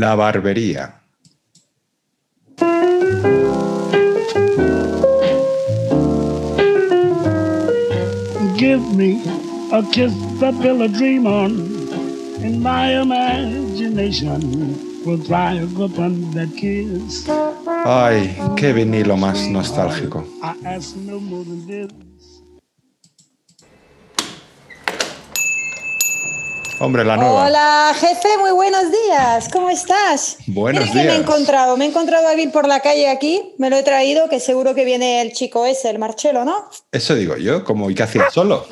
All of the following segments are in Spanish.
La barbería. Give me a kiss to build a dream on, and my imagination will thrive upon that kiss. Ay, qué vinilo más nostálgico. I ask no more than this. Hombre, la nueva. Hola, jefe, muy buenos días. ¿Cómo estás? Buenos Mira que me he días. encontrado, me he encontrado a Bill por la calle aquí, me lo he traído, que seguro que viene el chico ese, el Marchelo, ¿no? Eso digo yo, como ¿y qué hacía solo?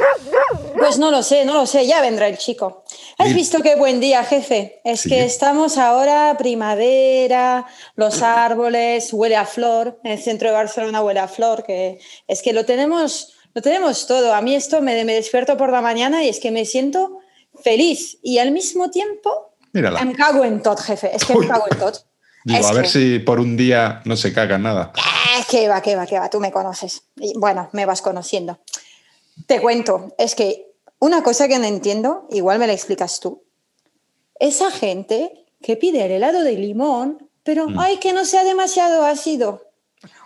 Pues no lo sé, no lo sé, ya vendrá el chico. ¿Has visto qué buen día, jefe? Es Sí. que estamos ahora primavera, los árboles, huele a flor, en el centro de Barcelona huele a flor, que es que lo tenemos, lo tenemos todo. A mí esto me, me despierto por la mañana y es que me siento feliz y al mismo tiempo Mírala. me cago en tot, jefe. Es que Uy. me cago en tot. Digo, Es a ver que- si por un día no se caga nada. Que va, que va, que va, tú me conoces. Y, bueno, me vas conociendo. Te cuento, es que una cosa que no entiendo, igual me la explicas tú. Esa gente que pide el helado de limón, pero ay, que no sea demasiado ácido.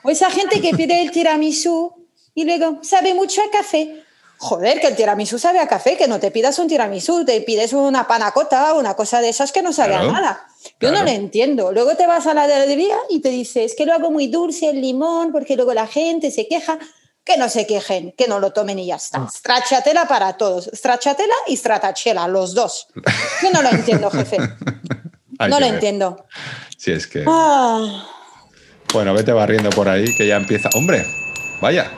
O esa gente que pide el tiramisú y luego sabe mucho a café. Joder, que el tiramisú sabe a café, que no te pidas un tiramisú, te pides una panacota, una cosa de esas que no sabe Claro, a nada. Yo no lo entiendo. Luego te vas a la heladería y te dice, es que lo hago muy dulce el limón, porque luego la gente se queja. Que no se quejen, que no lo tomen y ya está. Stracciatella para todos. Stracciatella y stratachela, los dos. Yo no lo entiendo, jefe. Hay no lo ver. entiendo. Si es que. Ah, Bueno, vete barriendo por ahí que ya empieza. ¡Hombre! Vaya.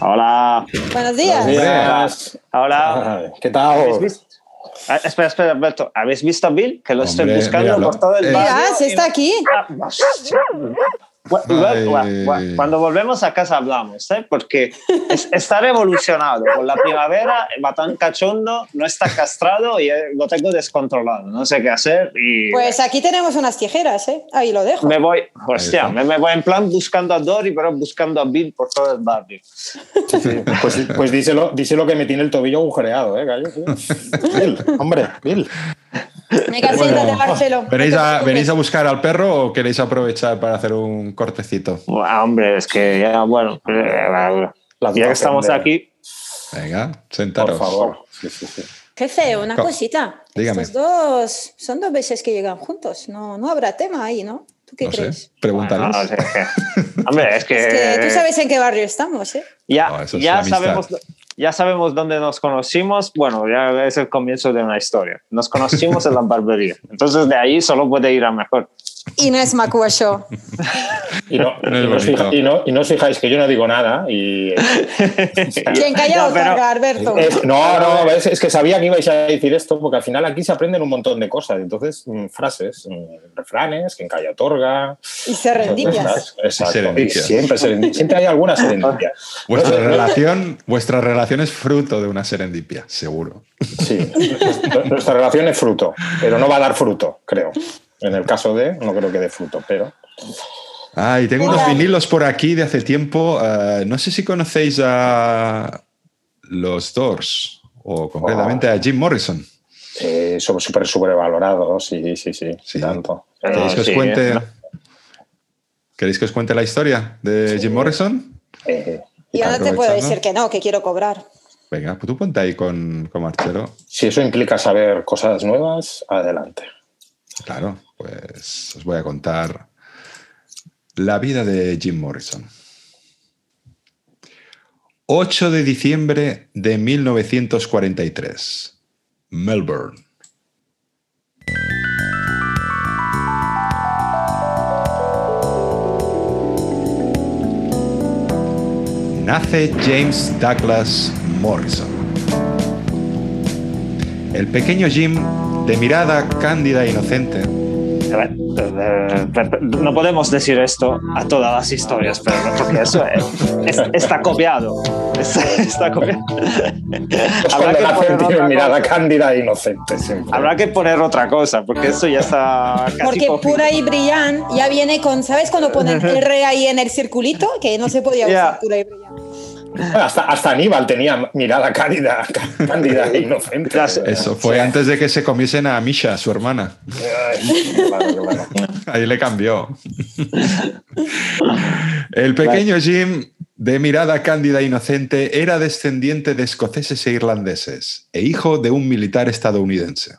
Hola. buenos días. Hola. Ay, ¿Qué tal? ¿Habéis visto? Ah, espera, espera, Alberto. ¿Habéis visto a Bill? Que lo estoy buscando míralo. por todo el barrio. Mira, se está aquí. Cuando volvemos a casa hablamos, ¿eh? porque es- está revolucionado. Con la primavera va tan cachondo, no está castrado y eh, lo tengo descontrolado. No sé qué hacer y Pues aquí tenemos unas tijeras, ¿eh? Ahí lo dejo. me voy, hostia, me, me voy en plan buscando a Dory, pero buscando a Bill por todo el barrio. Sí. Pues, pues díselo, díselo que me tiene el tobillo agujereado, ¿eh, gallo? Bill, hombre, Bill. Venga, siéntate, Marcelo. No ¿Venís te a, preocupes. ¿Venís a buscar al perro o queréis aprovechar para hacer un cortecito? Hombre, es que ya, bueno, eh, La ya que estamos aquí, Venga, Por sentaros. favor. Sí, sí, sí. Jefe, una Co- cosita. Dígame. Estos dos son dos veces que llegan juntos. No, no habrá tema ahí, ¿no? ¿Tú qué No crees? sé, pregúntales. Bueno, sea, que- hombre, es que, Es que tú sabes en qué barrio estamos, ¿eh? ya, No, es ya, sabemos, ya sabemos dónde nos conocimos. Bueno, ya es el comienzo de una historia. Nos conocimos en la barbería. Entonces, de ahí solo puede ir a mejor. Y no es. Y no, y no os bonito. fija- y no- y no os fijáis que yo no digo nada y... Quien calla otorga, Alberto. Es- no, no, es, es que sabía que ibais a decir esto porque al final aquí se aprenden un montón de cosas. Entonces, mm, frases, mm, refranes, quien calla otorga. Y serendipias. Exacto. Siempre, siempre hay alguna serendipia. Vuestra relación, vuestra relación es fruto de una serendipia, seguro. Sí, nuestra relación es fruto, pero no va a dar fruto, creo. En el caso de, no creo que dé fruto, pero. Ah, y tengo unos vinilos por aquí de hace tiempo. eh, no sé si conocéis a los Doors o concretamente a Jim Morrison. Eh, somos súper sobrevalorados, sí, sí, sí, Sí. tanto. ¿Queréis que os sí, cuente? ¿no? ¿Queréis que os cuente la historia de Jim Morrison? Eh, Y yo no te puedo decir que no, que quiero cobrar. Venga, pues tú ponte ahí con, con Marcelo. si eso implica saber cosas nuevas, adelante. Claro, pues os voy a contar la vida de Jim Morrison. 8 de diciembre de 1943. Melbourne. Nace James Douglas Morrison. El pequeño Jim, de mirada cándida e inocente, no podemos decir esto a todas las historias, pero porque eso es- es- está copiado. Está Habrá que poner otra mirada cosa. cándida e inocente siempre. Habrá que poner otra cosa, porque eso ya está casi Porque cogido. pura y brillan ya viene con, ¿sabes cuando ponen R ahí en el circulito? Que no se podía usar pura y brillan. Hasta, hasta Aníbal tenía mirada cálida, cándida e inocente. Eso fue antes de que se comiesen a Misha, su hermana. Ay, claro, claro. Ahí le cambió. El pequeño Jim, de mirada cándida e inocente, era descendiente de escoceses e irlandeses e hijo de un militar estadounidense.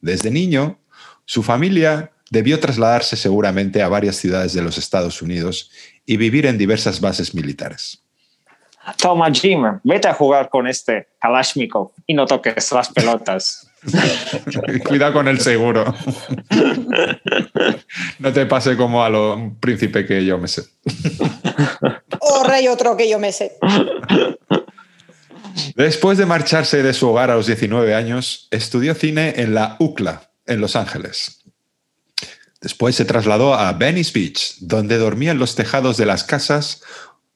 Desde niño, su familia debió trasladarse seguramente a varias ciudades de los Estados Unidos y vivir en diversas bases militares. Toma, Jim, vete a jugar con este Kalashnikov y no toques las pelotas. Cuidado con el seguro. No te pase como a lo un príncipe que yo me sé. O rey otro que yo me sé. Después de marcharse de su hogar a los 19 años, estudió cine en la UCLA, en Los Ángeles. Después se trasladó a Venice Beach, donde dormía en los tejados de las casas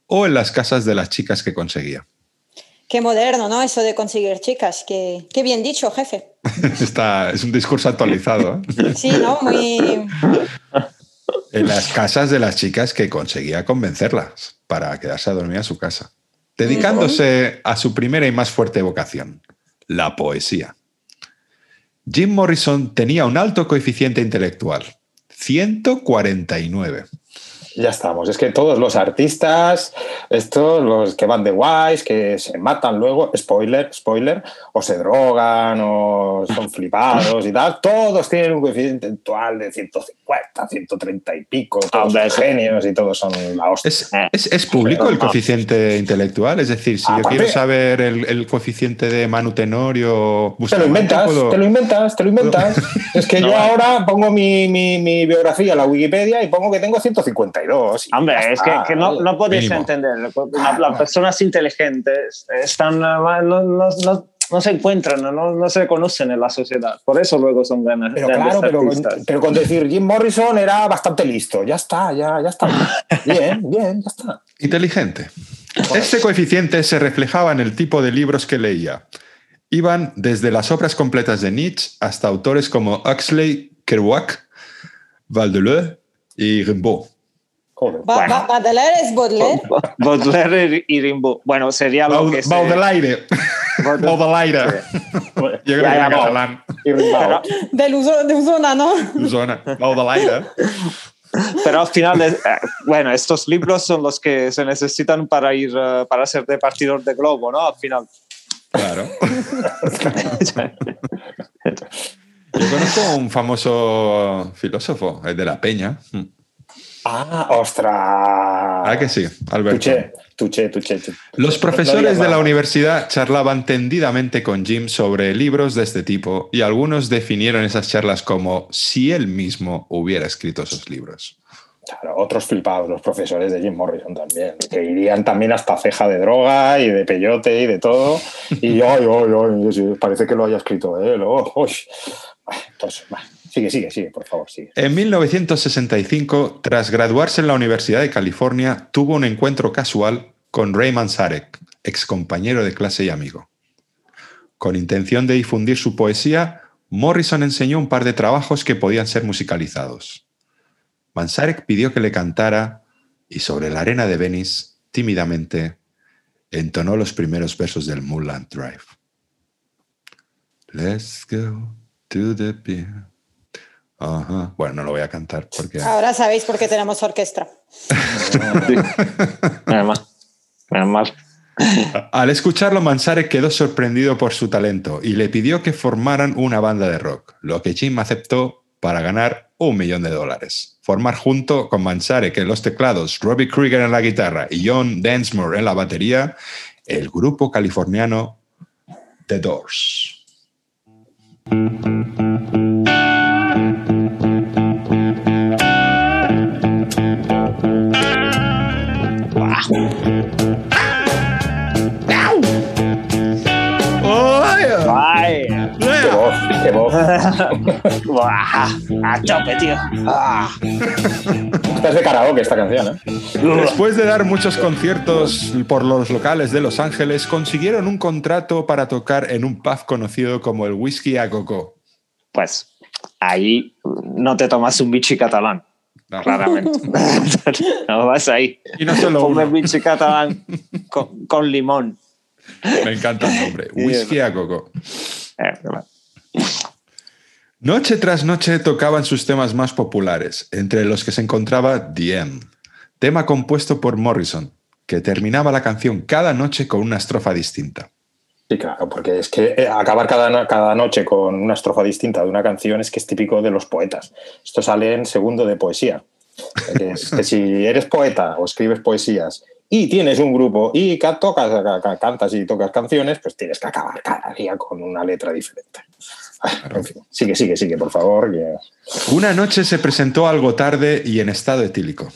o en las casas de las chicas que conseguía. Qué moderno, ¿no? Eso de conseguir chicas. Qué, qué bien dicho, jefe. Está, es un discurso actualizado. ¿eh? Sí, ¿no? Muy... En las casas de las chicas que conseguía convencerlas para quedarse a dormir a su casa. Dedicándose a su primera y más fuerte vocación, la poesía. Jim Morrison tenía un alto coeficiente intelectual, 149. Ya estamos. Es que todos los artistas, estos, los que van de guays, que se matan luego, spoiler, spoiler, o se drogan, o son flipados y tal, todos tienen un coeficiente intelectual de 150, 130 y pico, ah, todos son genios y todos son la hostia. ¿Es, es, público el coeficiente intelectual? Es decir, si yo quiero saber el, coeficiente de Manu Tenorio... Te lo inventas, te lo inventas, te lo inventas. es que yo eh. ahora pongo mi, mi biografía en la Wikipedia y pongo que tengo 150 32. Hombre, es que, no, no, podéis Mínimo. entender. Las personas inteligentes están, eh, no, no, no se encuentran, no, se conocen en la sociedad. Por eso luego son ganas. Pero claro, pero con, decir Jim Morrison era bastante listo. Ya está, ya, ya está. Bien, bien, ya está. Inteligente. Este coeficiente se reflejaba en el tipo de libros que leía. Iban desde las obras completas de Nietzsche hasta autores como Huxley, Kerouac, Valdeleu y Rimbaud. Joder. Ba- Bueno. ba- Baudelaire es Baudelaire. Baudelaire y Rimbaud. Bueno, sería lo que Baudelaire. Baudelaire. Baudelaire. Yo creo Ya, que no. catalán. Uso, de Usona, ¿no? Zona. Baudelaire. Pero al final, eh, bueno, estos libros son los que se necesitan para ir, eh, para ser de partidor de globo, ¿no? Al final. Claro. Yo conozco a un famoso filósofo, el de la Peña. Ah, ostras. Ah, que sí, Alberto. Tuché, tuché, tuché. tuché. Los profesores de la universidad charlaban tendidamente con Jim sobre libros de este tipo y algunos definieron esas charlas como si él mismo hubiera escrito esos libros. Claro, otros flipados, los profesores de Jim Morrison también, que irían también hasta ceja de droga y de peyote y de todo. Y ay, ay, sí, parece que lo haya escrito él. oh, uy. Entonces, va, sigue, sigue, sigue, por favor. En 1965, tras graduarse en la Universidad de California, tuvo un encuentro casual con Ray Manzarek, ex compañero de clase y amigo. Con intención de difundir su poesía, Morrison enseñó un par de trabajos que podían ser musicalizados. Manzarek pidió que le cantara y sobre la arena de Venice, tímidamente, entonó los primeros versos del Moonlight Drive. Let's go to the pier. Ajá. Bueno, no lo voy a cantar porque... Ahora sabéis por qué tenemos orquesta. Menos mal. Al escucharlo, Mansare quedó sorprendido por su talento y le pidió que formaran una banda de rock, lo que Jim aceptó para ganar un millón de dólares. Formar junto con Mansarek en los teclados, Robbie Krieger en la guitarra y John Densmore en la batería, el grupo californiano The Doors. Buah, a tope, tío. Esta es de karaoke esta canción, ¿eh? Después de dar muchos conciertos por los locales de Los Ángeles, consiguieron un contrato para tocar en un pub conocido como el Whisky a Coco. Pues ahí no te tomas un bichi catalán, No. claramente. no vas ahí. Y no solo Ponme uno. bichi catalán con, con limón. Me encanta el nombre. Whisky a Coco. Eh, claro. Noche tras noche tocaban sus temas más populares, entre los que se encontraba The End, tema compuesto por Morrison, que terminaba la canción cada noche con una estrofa distinta. Sí, claro, porque es que eh, acabar cada, cada noche con una estrofa distinta de una canción es que es típico de los poetas. Esto sale en segundo de poesía. Es que si eres poeta o escribes poesías y tienes un grupo y ca- tocas, ca- ca- cantas y tocas canciones, pues tienes que acabar cada día con una letra diferente. En fin, sigue, sigue, sigue, por favor. Una noche se presentó algo tarde y en estado etílico.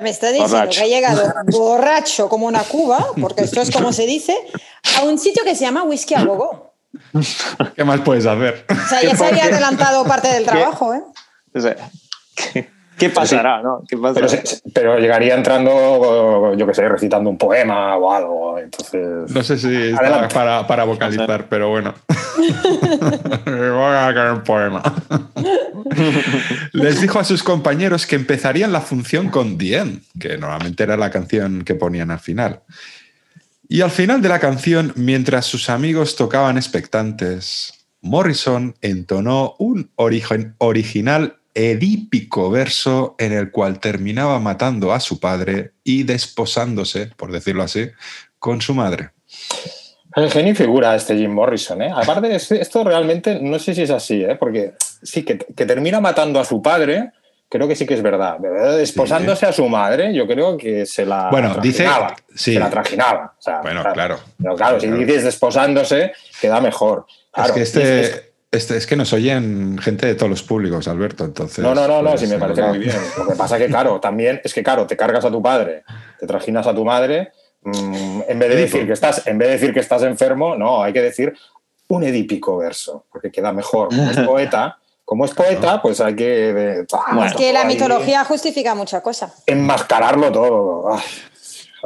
Me está diciendo Borracho. que ha llegado borracho como una cuba, porque esto es como se dice, a un sitio que se llama Whisky a Gogo. ¿Qué más puedes hacer? O sea, ya se había adelantado parte del trabajo, ¿eh? O sea, ¿qué, pasará, no? ¿Qué pasará? Pero, llegaría entrando, yo qué sé, recitando un poema o algo. Entonces, No sé si está para, para vocalizar, pero bueno. Voy a caer un poema. Les dijo a sus compañeros que empezarían la función con The End, que normalmente era la canción que ponían al final. Y al final de la canción, mientras sus amigos tocaban expectantes, Morrison entonó un origen- original edípico verso en el cual terminaba matando a su padre y desposándose, por decirlo así, con su madre. El genio figura este Jim Morrison, ¿eh? Aparte, es- esto realmente no sé si es así, ¿eh? Porque sí, que, que termina matando a su padre, creo que sí que es verdad. Desposándose a su madre, yo creo que se la Bueno, dice- trajinaba, sí. Se la trajinaba. o sea, Bueno, claro. Pero claro, si dices desposándose, queda mejor. Claro, es que es- este, es- este- es que nos oyen gente de todos los públicos, Alberto. Entonces, no, no, no, no, pues, sí me parece muy bien. Lo que pasa que, claro, también es que, claro, te cargas a tu padre, te trajinas a tu madre, mm, en vez de decir que estás, en vez de decir que estás enfermo, no, hay que decir un edípico verso, porque queda mejor. Como es poeta, como es poeta, pues hay que Bueno. Es que la ahí mitología justifica mucha cosa. enmascararlo todo. Ay,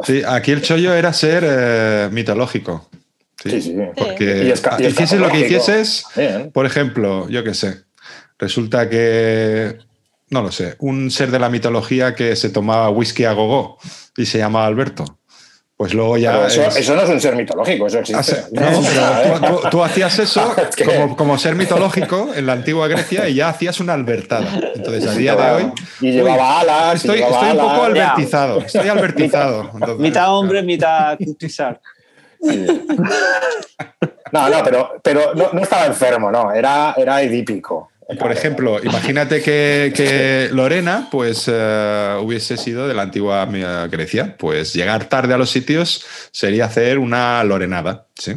Sí, aquí el chollo era ser eh, mitológico. Sí, sí. Porque Y hicieses lo que hicieses, Bien. por ejemplo, yo qué sé, resulta que, no lo sé, un ser de la mitología que se tomaba whisky a gogo y se llamaba Alberto. Pues luego ya... Eso, es- eso no es un ser mitológico, eso existe. Hace- no, pero tú, tú- tú hacías eso como, como ser mitológico en la antigua Grecia y ya hacías una albertada. Entonces, a día de hoy. Y llevaba alas, y Estoy, llevaba estoy un poco alas. albertizado. Estoy albertizado. Entonces, mitad hombre, claro. mitad cutizar. No, no, pero, pero no, no estaba enfermo, no, era, era edípico. Por ejemplo, imagínate que, que Lorena pues eh, hubiese sido de la antigua Grecia. Pues llegar tarde a los sitios sería hacer una lorenada. ¿sí?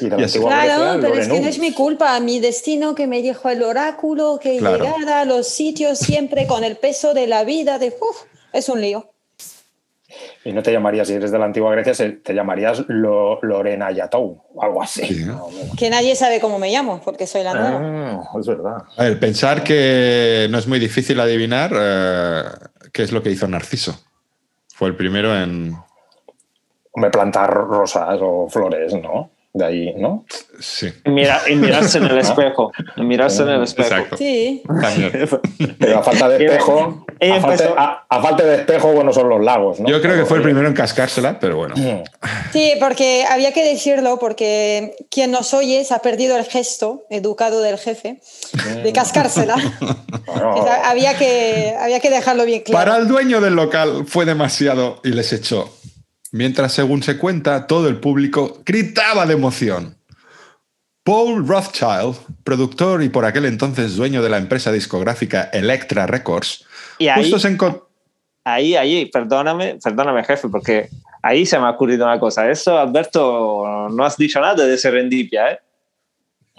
Y de la Y así. antigua Grecia, Claro, pero es que no es mi culpa, mi destino que me dijo el oráculo, que Claro. llegara a los sitios siempre con el peso de la vida, de uf, es un lío. Y no te llamarías, si eres de la antigua Grecia, te llamarías Lo- Lorena Yatou, o algo así. Sí. No, no. Que nadie sabe cómo me llamo, porque soy la nueva. Ah, es verdad. A ver, pensar que no es muy difícil adivinar eh, qué es lo que hizo Narciso. Fue el primero en. Hombre, plantar rosas o flores, ¿no? De ahí, ¿no? Sí, Y, mira, y mirarse en el espejo. Y mirarse en el espejo. exacto. Sí. Pero a falta de espejo, a falta, empezó- a- a falta de espejo, bueno, son los lagos, ¿no? Yo creo que fue el primero en cascársela, pero bueno. oye, sí, porque había que decirlo, porque quien nos oye se ha perdido el gesto educado del jefe de cascársela. bueno, O sea, había, que, había que dejarlo bien claro. Para el dueño del local fue demasiado y les echó. Mientras, según se cuenta, todo el público gritaba de emoción. Paul Rothschild, productor y por aquel entonces dueño de la empresa discográfica Electra Records, Y ahí, justo se encon- ahí, ahí, perdóname, perdóname, jefe, porque ahí se me ha ocurrido una cosa. Eso, Alberto, no has dicho nada de serendipia, ¿eh?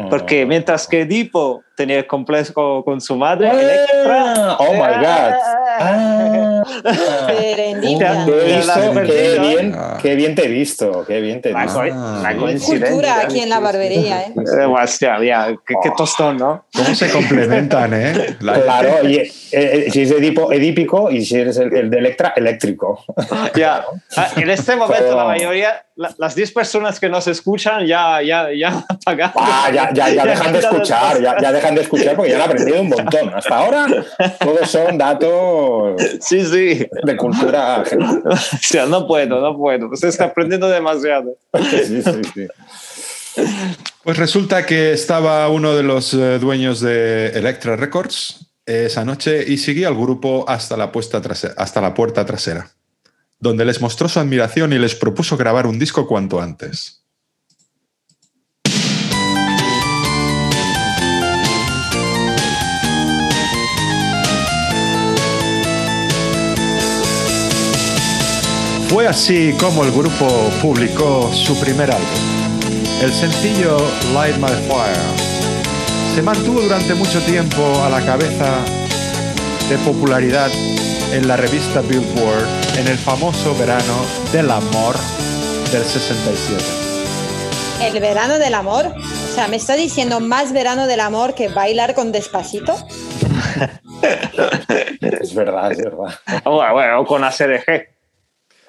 Porque mientras que Edipo tenía el complejo con su madre, Electra. Ah, oh my God. Ah, Serendipia. Qué, visto, qué bien, Ah. qué bien te he visto, qué bien te he La, visto. co- Ah, la coincidencia. Cultura aquí en la barbería, ¿eh? Eh, ya, qué, qué tostón, ¿no? ¿Cómo se complementan, eh? La- Claro, y, eh, eh, si es edipo, edípico y si eres el, el de Electra, eléctrico. Ya. Ah, En este momento, Pero- la mayoría, la- las 10 personas que nos escuchan ya, ya, ya. Ah, ya, ya, ya dejan de escuchar, ya, ya dejan de escuchar porque ya han aprendido un montón. Hasta ahora todos son datos Sí, sí. de cultura. O sea, no puedo, no puedo. Usted está aprendiendo demasiado. Sí, sí, sí. Pues resulta que estaba uno de los eh, dueños de Electra Records esa noche y siguió al grupo hasta la, puesta trase- hasta la puerta trasera, donde les mostró su admiración y les propuso grabar un disco cuanto antes. Fue así como el grupo publicó su primer álbum. El sencillo Light My Fire se mantuvo durante mucho tiempo a la cabeza de popularidad en la revista Billboard en el famoso verano del amor del 67. El verano del amor. O sea, ¿me está diciendo más verano del amor que bailar con despacito? Es verdad, es verdad. Bueno, bueno, con ACDG.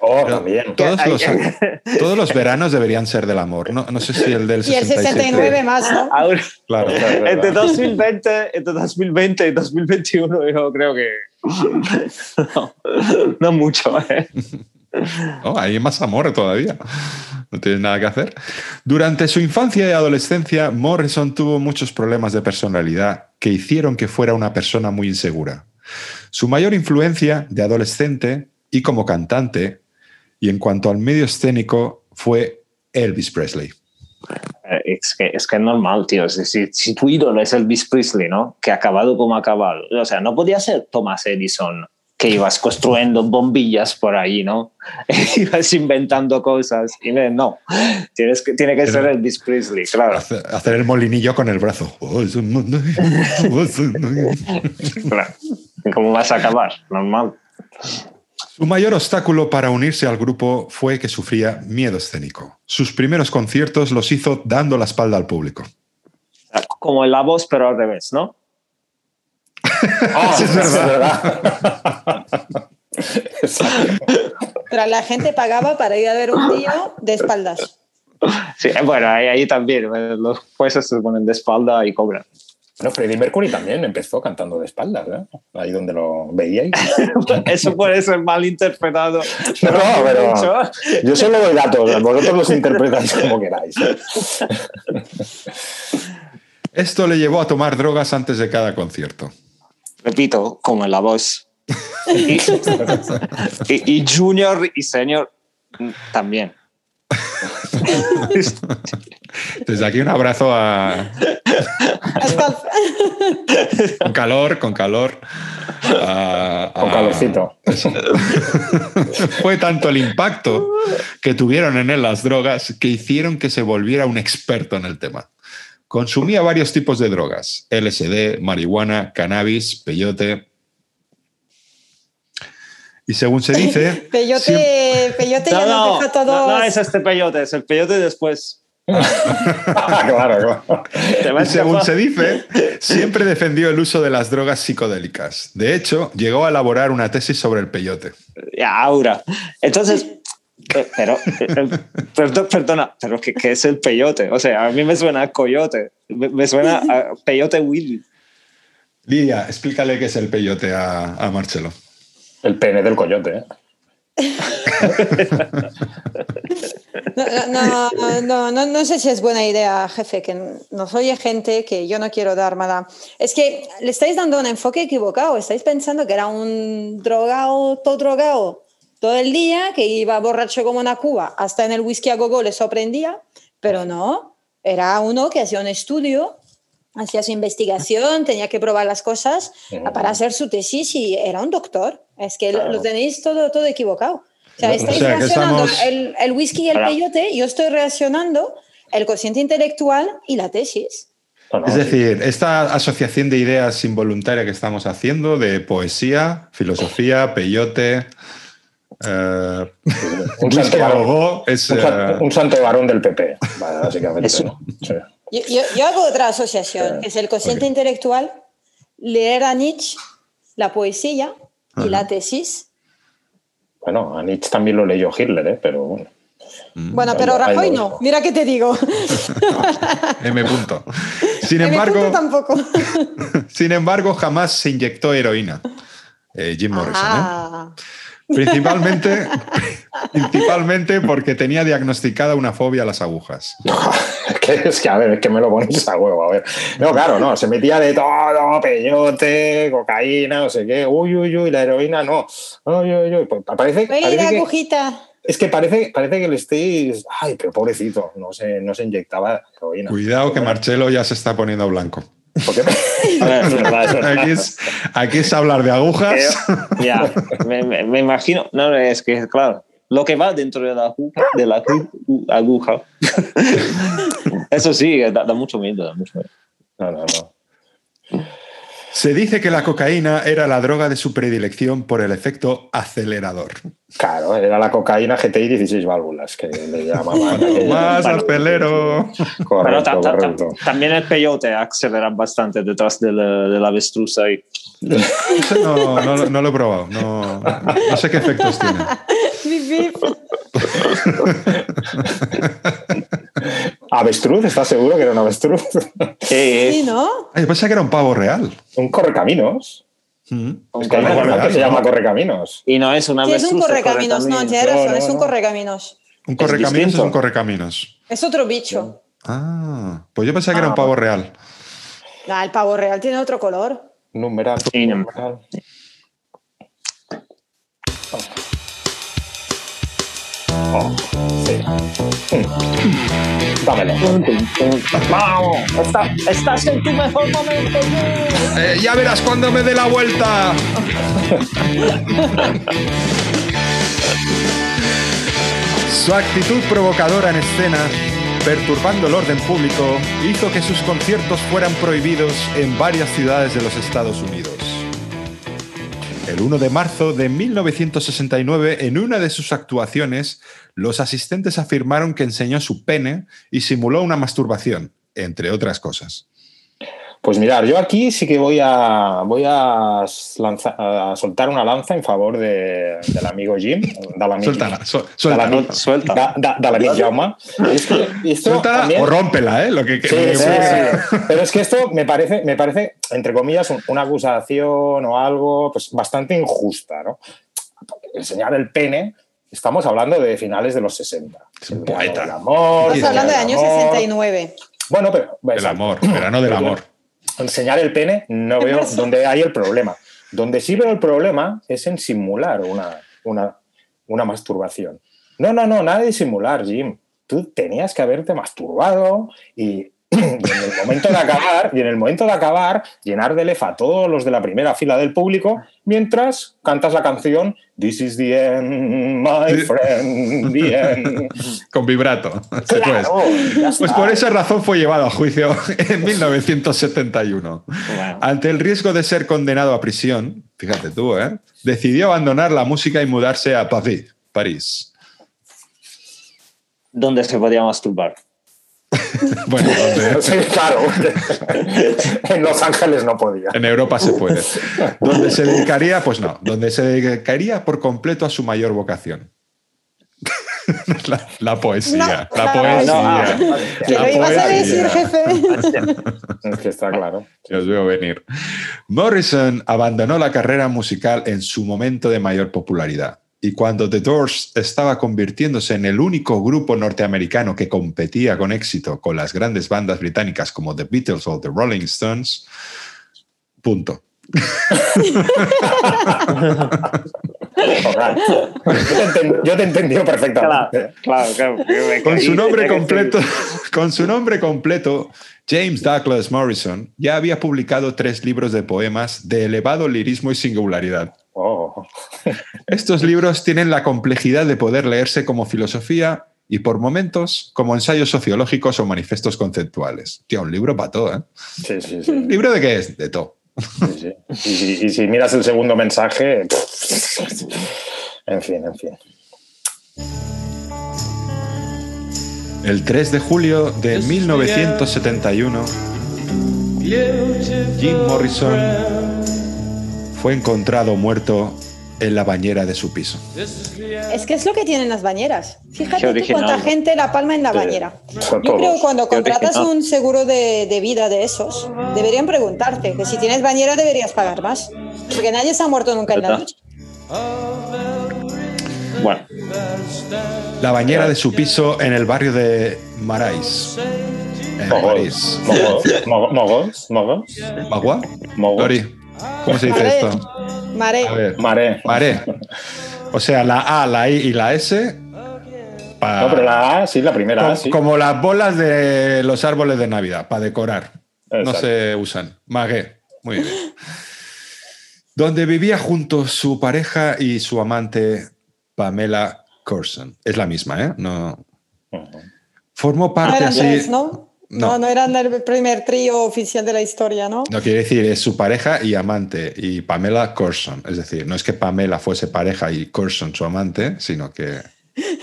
Oh, Pero también. Todos Hay- los, todos los veranos deberían ser del amor. No, no sé si el del Y el 67. 69 más, ¿no? Ahora, Claro. Entre 2020, entre 2020 y 2021, yo creo que. No, no mucho. ¿eh? Oh, hay más amor todavía. No tienes nada que hacer. Durante su infancia y adolescencia, Morrison tuvo muchos problemas de personalidad que hicieron que fuera una persona muy insegura. Su mayor influencia de adolescente y como cantante, y en cuanto al medio escénico, fue Elvis Presley. Eh, Es que, es que es normal, tío. Si, si, tu ídolo es Elvis Presley, ¿no? Que ha acabado como ha acabado. O sea, no podía ser Thomas Edison, que ibas construyendo bombillas por ahí, ¿no? ibas inventando cosas. Y no, no. Tienes que, tiene que ser Elvis Presley, claro. Hace- Hacer el molinillo con el brazo. Claro. ¿Cómo vas a acabar? Normal. Su mayor obstáculo para unirse al grupo fue que sufría miedo escénico. Sus primeros conciertos los hizo dando la espalda al público. Como en la voz, pero al revés, ¿no? Ah, Sí, es Exacto. Pero la gente pagaba para ir a ver un tío de espaldas. Sí, bueno, ahí, ahí también. eh, Los jueces se ponen de espalda y cobran. Bueno, Freddie Mercury también empezó cantando de espaldas, ¿eh? Ahí donde lo veíais. Eso puede ser mal interpretado. No, pero-. Yo solo doy datos, vosotros los interpretáis como queráis. Esto le llevó a tomar drogas antes de cada concierto. Repito, como en la voz. Y, y- y Junior y Senior también. Desde aquí un abrazo a, con calor, con calor. a- Con a- calorcito. Fue tanto el impacto que tuvieron en él las drogas que hicieron que se volviera un experto en el tema. Consumía varios tipos de drogas: LSD, marihuana, cannabis, peyote. Y según se dice, siempre- Peyote, peyote ya No, nos no, deja todos. no, no es este peyote, es el peyote después. claro, claro. A Y según se dice, siempre defendió el uso de las drogas psicodélicas. De hecho, llegó a elaborar una tesis sobre el peyote. Ya, Aura. Entonces, eh, pero, eh, perdo- perdona, pero ¿qué, qué es el peyote? O sea, a mí me suena a coyote, me, me suena a peyote Willy. Lidia, explícale qué es el peyote a, a Marcelo. El pene del coyote, ¿eh? No, no, no, no, no sé si es buena idea, jefe, que nos oye gente que yo no quiero dar mala. Es que le estáis dando un enfoque equivocado. Estáis pensando que era un drogado, todo drogado todo el día, que iba borracho como una cuba, hasta en el whisky a gogo le sorprendía, pero no. Era uno que hacía un estudio, hacía su investigación, tenía que probar las cosas para hacer su tesis y era un doctor. Es que lo- Claro. lo tenéis todo, todo equivocado. O sea, O estáis sea, que relacionando estamos- el, el whisky y el peyote, yo estoy reaccionando el cociente intelectual y la tesis. Es sí. decir, esta asociación de ideas involuntaria que estamos haciendo de poesía, filosofía, peyote, eh, un santo varón. es, Un, san- eh, un santo varón del PP, básicamente. Eso. ¿no? Sí. Yo, yo- yo hago otra asociación, que es el cociente Ok. intelectual, leer a Nietzsche, la poesía y la tesis. Bueno, a Nietzsche también lo leyó Hitler, ¿eh? pero bueno. Bueno, ahí pero Rajoy no. Mira qué te digo. M. punto. Sin punto embargo, tampoco. sin embargo, jamás se inyectó heroína. eh, Jim Morrison. ¿eh? Principalmente, principalmente porque tenía diagnosticada una fobia a las agujas. Es que, es que, a ver, es que me lo ponéis a huevo, a ver. No, claro, no, se metía de todo, peyote, cocaína, no sé qué, uy, uy, uy, la heroína no. Uy, uy, uy, pues parece, parece agujita. es que parece, parece que le estéis, ay, pero pobrecito, no se, no se inyectaba heroína. Cuidado que Marcelo ya se está poniendo blanco. Aquí es, aquí es hablar de agujas. Ya, me, me- me imagino. No, es que, claro, lo que va dentro de la aguja, de la agu- aguja. Eso sí, da, da mucho miedo, da mucho miedo. No, no, no. Se dice que la cocaína era la droga de su predilección por el efecto acelerador. Claro, era la cocaína GTI 16 válvulas, que le llamaban. Más acelero. Pero Correcto, ta- ta- ta- correcto. también el peyote acelera bastante detrás del, del avestruz ahí. No, no, no lo he probado. No, no sé qué efectos tiene. ¿Avestruz? ¿Estás seguro que era un avestruz? Eh, Sí, ¿no? Ay, yo pensaba que era un pavo real. un correcaminos. Mm. Es que hay un se ¿no? llama correcaminos. y no es una Sí, es un avestruz, correcaminos. No, tienes No, razón, no, es un no. correcaminos. Un correcaminos es distinto. un correcaminos. Es otro bicho. Ah, pues yo pensaba que era un Ah, pavo real. Ah, el pavo real tiene otro color. Numeral. Sí, no. numeral. Dámelo. ¡Vamos! Está- estás en tu mejor momento. Eh, ya verás cuando me dé la vuelta. Su actitud provocadora en escena, perturbando el orden público, hizo que sus conciertos fueran prohibidos en varias ciudades de los Estados Unidos. El 1 de marzo de 1969, en una de sus actuaciones, los asistentes afirmaron que enseñó su pene y simuló una masturbación, entre otras cosas. Pues mirar, yo aquí sí que voy a voy a, soltar una lanza en favor de- del amigo Jim. De Suéltala, su- de suéltala. Suelta. de- de- de l'amic Jaume. Es que esto Suéltala también- o rómpela, ¿eh? Lo que, Sí, que- sí, sí. Pero es que esto me parece, me parece, entre comillas, un- una acusación o algo pues, bastante injusta, ¿no? Enseñar el pene, estamos hablando de finales de los 60. Es un poeta. amor, Estás hablando del año el amor. 69. Bueno, pero. Del amor, verano del Pero amor. Enseñar el pene no veo donde hay el problema. Donde sí veo el problema es en simular una, una, una masturbación. No, no, no, nada de simular, Jim. Tú tenías que haberte masturbado y, y en el momento de acabar, y en el momento de acabar, llenar de lefa a todos los de la primera fila del público, mientras cantas la canción This is the end, my friend, the end. Con vibrato. Pues. Claro, Pues por esa razón fue llevado a juicio en 1971. Bueno. Ante el riesgo de ser condenado a prisión, fíjate tú, ¿eh? decidió abandonar la música y mudarse a París. París. ¿Dónde se podía masturbar? Bueno, donde- Sí, claro. en Los Ángeles no podía. en Europa se puede. Donde se dedicaría, pues no, donde se dedicaría por completo a su mayor vocación. La, la poesía, No, la poesía. No, Que La lo ibas a decir, jefe. Es que está claro. Que os veo venir. Morrison abandonó la carrera musical en su momento de mayor popularidad. Y cuando The Doors estaba convirtiéndose en el único grupo norteamericano que competía con éxito con las grandes bandas británicas como The Beatles o The Rolling Stones, punto. Yo te, enten- yo te he entendido Claro, perfectamente. claro, claro. Con su nombre completo, con su nombre completo, James Douglas Morrison ya había publicado tres libros de poemas de elevado lirismo y singularidad. Oh. Estos libros tienen la complejidad de poder leerse como filosofía y por momentos como ensayos sociológicos o manifestos conceptuales. Tío, un libro para todo, ¿eh? Sí, sí, sí. ¿Un libro de qué es? De todo. sí, sí. Y, si, y si miras el segundo mensaje. En fin, en fin. El 3 de julio de 1971, Jim Morrison fue encontrado muerto en la bañera de su piso. Es que es lo que tienen las bañeras. Fíjate tú cuánta gente la palma en la bañera. Yo creo que cuando contratas un seguro de, de vida de esos, deberían preguntarte que si tienes bañera deberías pagar más. Porque nadie se ha muerto nunca en la ducha. Bueno, La bañera de su piso en el barrio de Marais. Mogols. Mogols. Mogols. Mogols. ¿Cómo se dice esto? ver. Mare. Mare. O sea, la A, la I y la S. pa- No, pero la A, sí, la primera como, A, sí. como las bolas de los árboles de Navidad, para decorar. No se usan. Magué. Muy bien. Donde vivía junto su pareja y su amante Pamela Corson. Es la misma, ¿eh? No. Formó parte eran así. tres, ¿no? No. No, no eran el primer trío oficial de la historia, ¿no? No quiere decir es su pareja y amante y Pamela Corson. Es decir, no es que Pamela fuese pareja y Corson su amante, sino que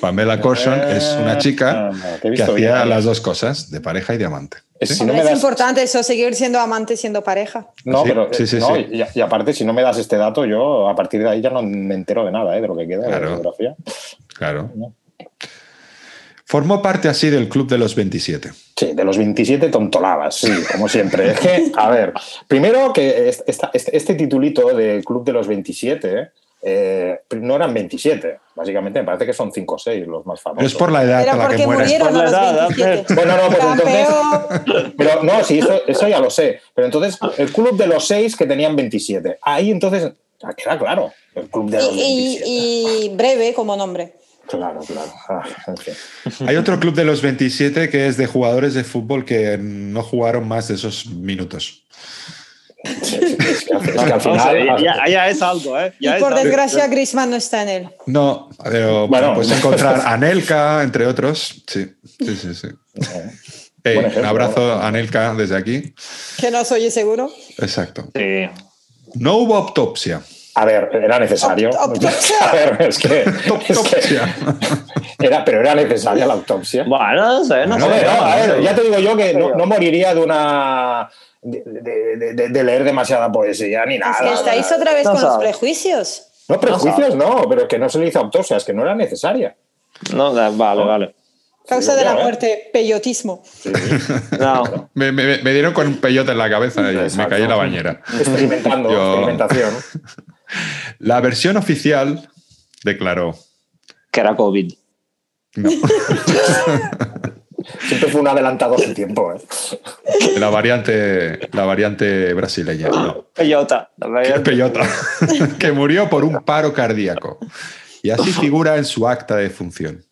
Pamela Corson es una chica no, que hacía bien. las dos cosas, de pareja y de amante. Es- ¿Sí? Si no me es importante eso, seguir siendo amante siendo pareja. No, Sí, pero sí, sí, no, sí. Y, y aparte, si no me das este dato, yo a partir de ahí ya no me entero de nada, ¿eh? de lo que queda de la biografía. Claro. Formó parte así del Club de los 27. Sí, de los 27 tontolabas, sí, como siempre. Es que, a ver, primero que es- esta- este, este titulito del Club de los 27 eh, no eran 27, básicamente me parece que son 5 o 6 los más Pero famosos. es por la edad Era con la que porque mueres. murieron Por la a edad, 27. Bueno, no, pues entonces-. Pero no, sí, eso, eso ya lo sé. Pero entonces, el club de los 6 que tenían 27. Ahí entonces ah, queda claro. El club de los Y, 27. y- y breve como nombre. Claro, claro. Ah. Hay otro Club de los 27 que es de jugadores de fútbol que no jugaron más de esos minutos. Es que, al- es que al ya, ya es algo, ¿eh? Y es por algo. desgracia, Griezmann no está en él. No, pero Bueno. bueno, puedes encontrar a Anelka, entre otros. Sí, sí, sí. sí. Un abrazo ¿no? a Anelka desde aquí. Que no soy seguro. Exacto. Sí. No hubo autopsia. A ver, era necesario. Aut- autopsia. A ver, es que. es que Autopsia. era, pero era necesaria la autopsia. Bueno, no sé, no sé. No, no, a ver, ya te digo yo que no, no moriría de una. De, de- de- de leer demasiada poesía ni nada. es que estáis otra vez No con los prejuicios. No, prejuicios no, pero es que no se le hizo autopsia, es que no era necesaria. No, da- vale, vale. Causa de la ¿eh? muerte, peyotismo. No. Me, me- me dieron con un peyote en la cabeza y me caí en la bañera. Experimentando, Yo- experimentación. La versión oficial declaró. Que era COVID. No, Siempre fue un adelantado su tiempo. ¿eh? la variante, la variante brasileña. No. Peyota. Peyota. que murió por un paro cardíaco. Y así figura en su acta de función.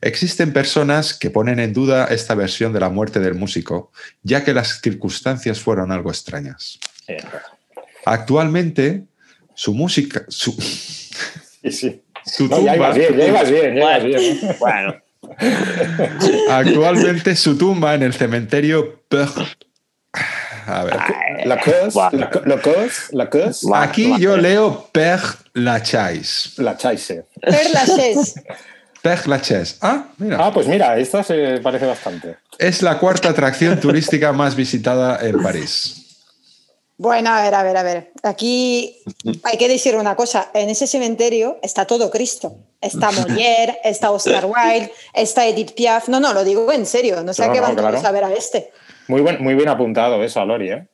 Existen personas que ponen en duda esta versión de la muerte del músico, ya que las circunstancias fueron algo extrañas. Actualmente, su música, su, Sí, sí. su No, ya tumba, ibas bien, ya ibas bien, ya ibas Bueno, bien. bueno. actualmente su tumba en el cementerio Père- A ver, La cause, Bueno. la, la cause, la cause, Bueno. aquí yo leo Père Lachaise. la chaise. Per Lachaise. Père Lachaise. Ah, mira. Ah, pues mira, esta se parece bastante. Es la cuarta atracción turística más visitada en París. Bueno, a ver, a ver, a ver. Aquí hay que decir una cosa. En ese cementerio está todo Cristo. Está Molière, está Oscar Wilde, está Edith Piaf. No, no, lo digo en serio. No sé a qué no, claro. a ver a este. Muy, buen, muy bien apuntado eso, Lori, ¿eh?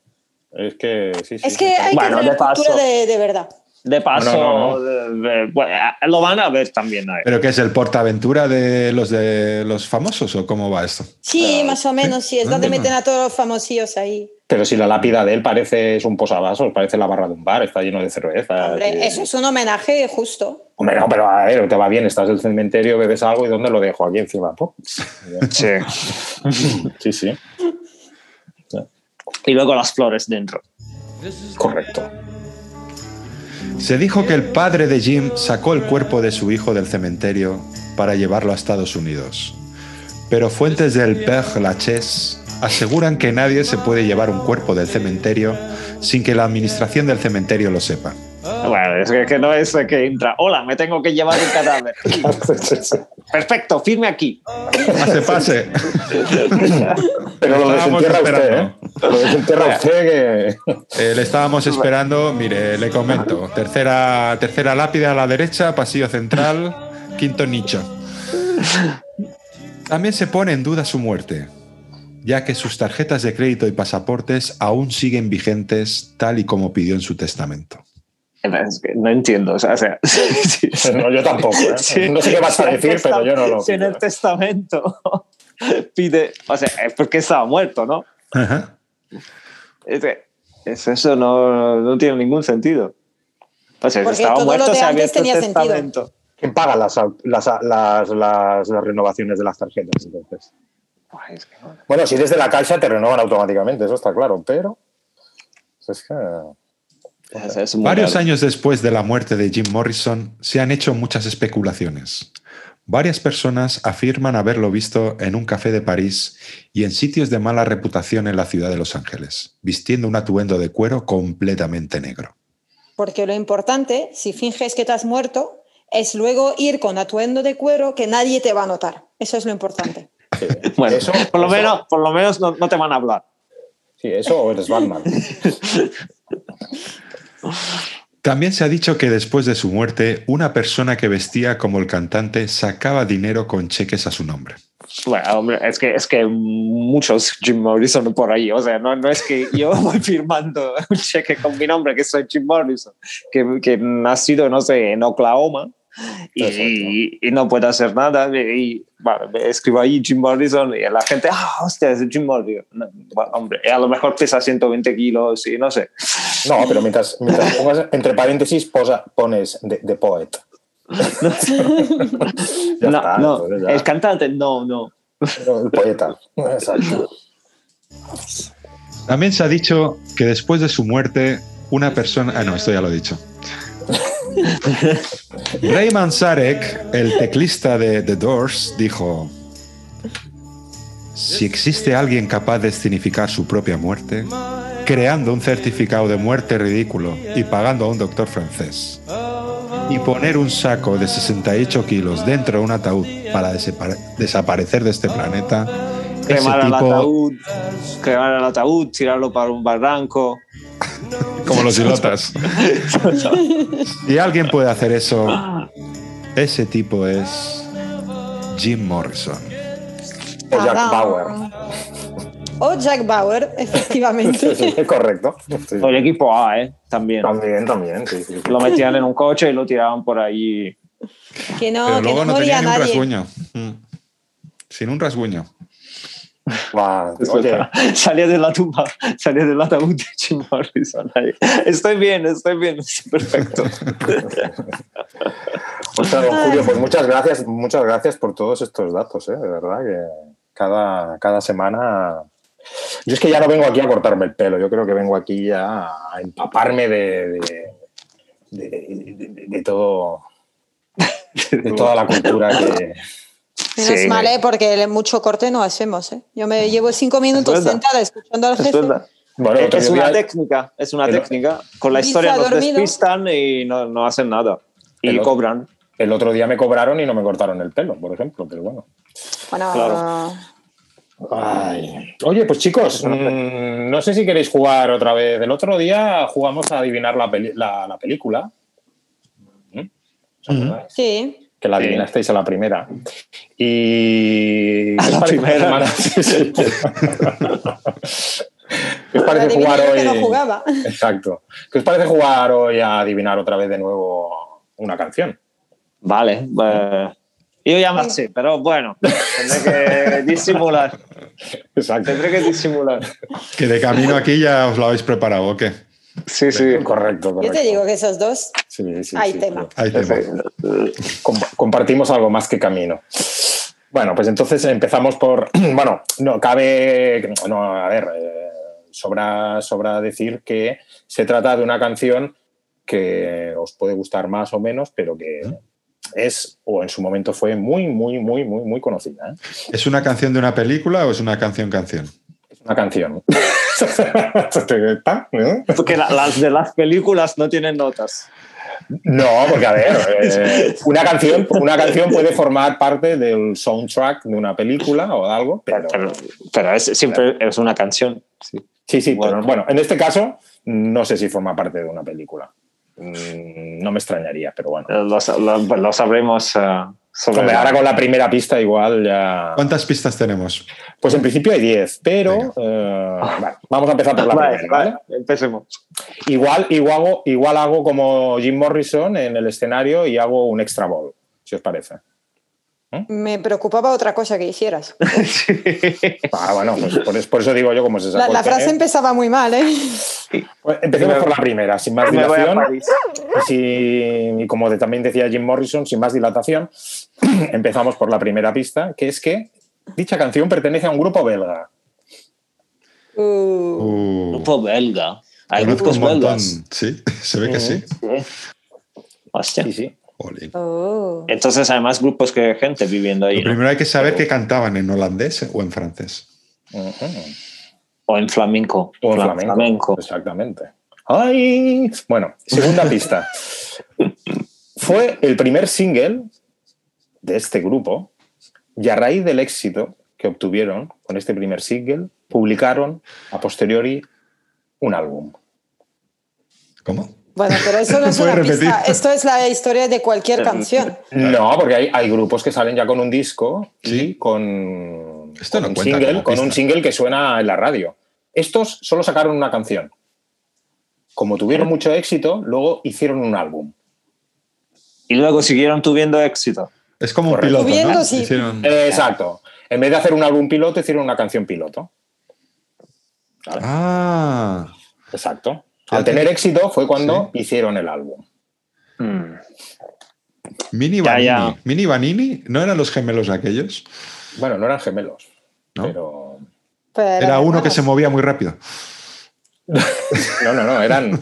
Es que sí, sí. Es que hay Bueno, que tener cultura de verdad. De paso, No, no, de- de- bueno, lo van a ver también. a ver. ¿Pero qué es el portaventura de los de los famosos o cómo va esto? Sí, más o menos, sí. Es Ah. donde meten a todos los famosillos ahí. Pero si la lápida de él parece es un posavasos, parece la barra de un bar, está lleno de cerveza. Hombre, eso es un homenaje justo. Hombre, no, pero a ver, te va bien, estás en el cementerio, bebes algo y ¿dónde lo dejo? Aquí encima. Sí. Sí, sí, Y luego las flores dentro. correcto. Se dijo que el padre de Jim sacó el cuerpo de su hijo del cementerio para llevarlo a Estados Unidos. pero fuentes del Père Lachaise aseguran que nadie se puede llevar un cuerpo del cementerio sin que la administración del cementerio lo sepa. Bueno, es que, que no es que entra. Hola, me tengo que llevar un cadáver. Perfecto, firme aquí. Pase, pase. Pero lo Estábamos desentierra usted, esperando. ¿eh? Lo desentierra usted que... Eh, le estábamos esperando, mire, le comento. Tercera, tercera lápida a la derecha, pasillo central, quinto nicho. También se pone en duda su muerte, ya que sus tarjetas de crédito y pasaportes aún siguen vigentes tal y como pidió en su testamento. Es que no entiendo. O sea, o sea, sí. No, yo tampoco. ¿eh? Sí. No sé qué vas a decir, pero yo no lo Si en el testamento pide, o sea, es porque estaba muerto, ¿no? Ajá. Es es- eso no, no tiene ningún sentido. O sea, si estaba muerto, de se había hecho tenía sentido. testamento. ¿Quién paga las, las, las, las- las renovaciones de las tarjetas? Entonces? Ay, es que no. Bueno, si desde la caixa te renovan automáticamente, eso está claro, pero... Es que... Es- Varios raro. años después de la muerte de Jim Morrison, se han hecho muchas especulaciones. Varias personas afirman haberlo visto en un café de París y en sitios de mala reputación en la ciudad de Los Ángeles, vistiendo un atuendo de cuero completamente negro. Porque lo importante, si finges que te has muerto, es luego ir con atuendo de cuero que nadie te va a notar. Eso es lo importante. sí. Bueno, eso, por lo eso- menos, por lo menos no, no te van a hablar. Sí, eso o eres Batman. También se ha dicho que después de su muerte, una persona que vestía como el cantante sacaba dinero con cheques a su nombre. Bueno, hombre, es que, es que muchos Jim Morrison por ahí. O sea, no, no es que yo voy firmando un cheque con mi nombre, que soy Jim Morrison, que, que nacido, no sé, en Oklahoma y, y no puedo hacer nada. Y vale, me escribo ahí Jim Morrison y la gente, ah, hostia, es Jim Morrison. No, bueno, hombre, a lo mejor pesa 120 kilos y no sé. No, pero mientras, mientras pongas entre paréntesis posa- pones de, de poet. No, está, no, el cantante, no, no. No, el poeta. Exacto. También se ha dicho que después de su muerte, una persona... Ah, no, esto ya lo he dicho. Ray Manzarek, el teclista de The Doors, dijo, si existe alguien capaz de escenificar su propia muerte, creando un certificado de muerte ridículo y pagando a un doctor francés, y poner un saco de 68 kilos dentro de un ataúd para desapare- desaparecer de este planeta, Cremar tipo, ataúd, cremar el ataúd, tirarlo para un barranco. Como los ilotas. Si alguien puede hacer eso, ese tipo es Jim Morrison. O Jack. Bauer. O Jack Bauer, efectivamente. Sí, sí, correcto. Sí. O el equipo A, ¿eh? También. También, también. Sí, sí, sí. Lo metían en un coche y lo tiraban por ahí. Que no, Pero que luego no no tenía moría ni un nadie. rasguño. Mm. Sin un rasguño. Va, Oye, salía de la tumba, salía del ataúd de Jim Morrison. ahí. Estoy bien, estoy bien, estoy perfecto. ostras, don Julio, pues muchas gracias, muchas gracias por todos estos datos, ¿eh? de verdad que cada, cada semana. Yo es que ya no vengo aquí a cortarme el pelo, yo creo que vengo aquí ya a empaparme de, de, de- de- de todo. De toda la cultura que. Menos Sí. mal, ¿eh? porque mucho corte no hacemos. ¿eh? Yo me llevo cinco minutos sentada escuchando al jefe. Bueno, otro Es una día- técnica, es una técnica. Con la historia nos dormido. despistan y no, no hacen nada. Y El otro- cobran. el otro día me cobraron y no me cortaron el pelo, por ejemplo, pero bueno. Bueno, Claro. Ay. Oye, pues chicos, mm, no sé si queréis jugar otra vez. El otro día jugamos a adivinar la, peli- la- la película. ¿Mm? Sí. Que la Sí. adivinasteis a la primera. Y. A ¿qué os la parece, primera. Sí, sí. ¿Qué os parece jugar hoy? que no jugaba. Exacto. ¿Qué os parece jugar hoy a adivinar otra vez de nuevo una canción? Vale. eh, yo ya me sé, pero bueno, tendré que disimular. Exacto. Tendré que disimular. Que de camino aquí ya os lo habéis preparado, ¿o qué? Sí, sí. Correcto, correcto. Yo te digo que esos dos Sí, sí, hay sí, tema. sí. Ahí tema. Com- compartimos algo más que camino. Bueno, pues entonces empezamos por. Bueno, no cabe. No, a ver, eh, sobra, sobra decir que se trata de una canción que os puede gustar más o menos, pero que, es, o en su momento fue muy, muy, muy, muy, muy conocida. ¿eh? ¿Es una canción de una película o es una canción canción? Es una canción. Porque la- las de las películas no tienen notas. No, porque a ver, eh, una, canción, una canción puede formar parte del soundtrack de una película o de algo, pero Pero, pero es, siempre es una canción. Sí. sí, sí, Bueno. pero bueno, en este caso no sé si forma parte de una película. Mm, No me extrañaría, pero bueno. Lo, lo- lo sabremos eh, sobre Hombre, ahora con la primera pista igual ya... ¿Cuántas pistas tenemos? Pues en principio hay 10, pero eh, bueno, vamos a empezar por la Vale, primera. ¿vale? vale, empecemos. Igual, igual, hago, igual hago como Jim Morrison en el escenario y hago un extra ball, si os parece. Me preocupaba otra cosa que hicieras. Ah, bueno, pues por, es- por eso digo yo como se sacó la frase tener. empezaba muy mal, ¿eh? Pues empecemos por la primera, sin más dilación. Y, si- y como de- también decía Jim Morrison, sin más dilatación, empezamos por la primera pista, que es que dicha canción pertenece a un grupo belga. Uh, Uh, Grupo belga. Hay grupos belgas. Sí, se ve que sí. Sí. Hostia. Sí, sí. Jolín. oh. Entonces hay más grupos que gente viviendo ahí. Lo ¿no? primero hay que saber que cantaban en holandés o en francés. O en flamenco. O en Fla- flamenco. Exactamente. ¡Ay! Bueno, segunda pista. Fue el primer single de este grupo y a raíz del éxito que obtuvieron con este primer single, publicaron a posteriori un álbum. ¿Cómo? Bueno, pero eso no es ¿Puedes una repetir? pista. Esto es la historia de cualquier canción. No, porque hay, hay grupos que salen ya con un disco y con, Esto con no un cuenta single, con un single que suena en la radio. Estos solo sacaron una canción. Como tuvieron mucho éxito, luego hicieron un álbum. Y luego siguieron tuviendo éxito. Es como un piloto, ¿no? Subiendo, sí. Hicieron- Eh, Exacto. En vez de hacer un álbum piloto, hicieron una canción piloto. Ah, Exacto. Al tener éxito fue cuando hicieron el álbum. Mm. Mini Vanini. ya. Mini Vanini, ¿no eran los gemelos aquellos? Bueno, no eran gemelos, ¿No? pero... Pero Era uno que se movía muy rápido. No, no, no, eran...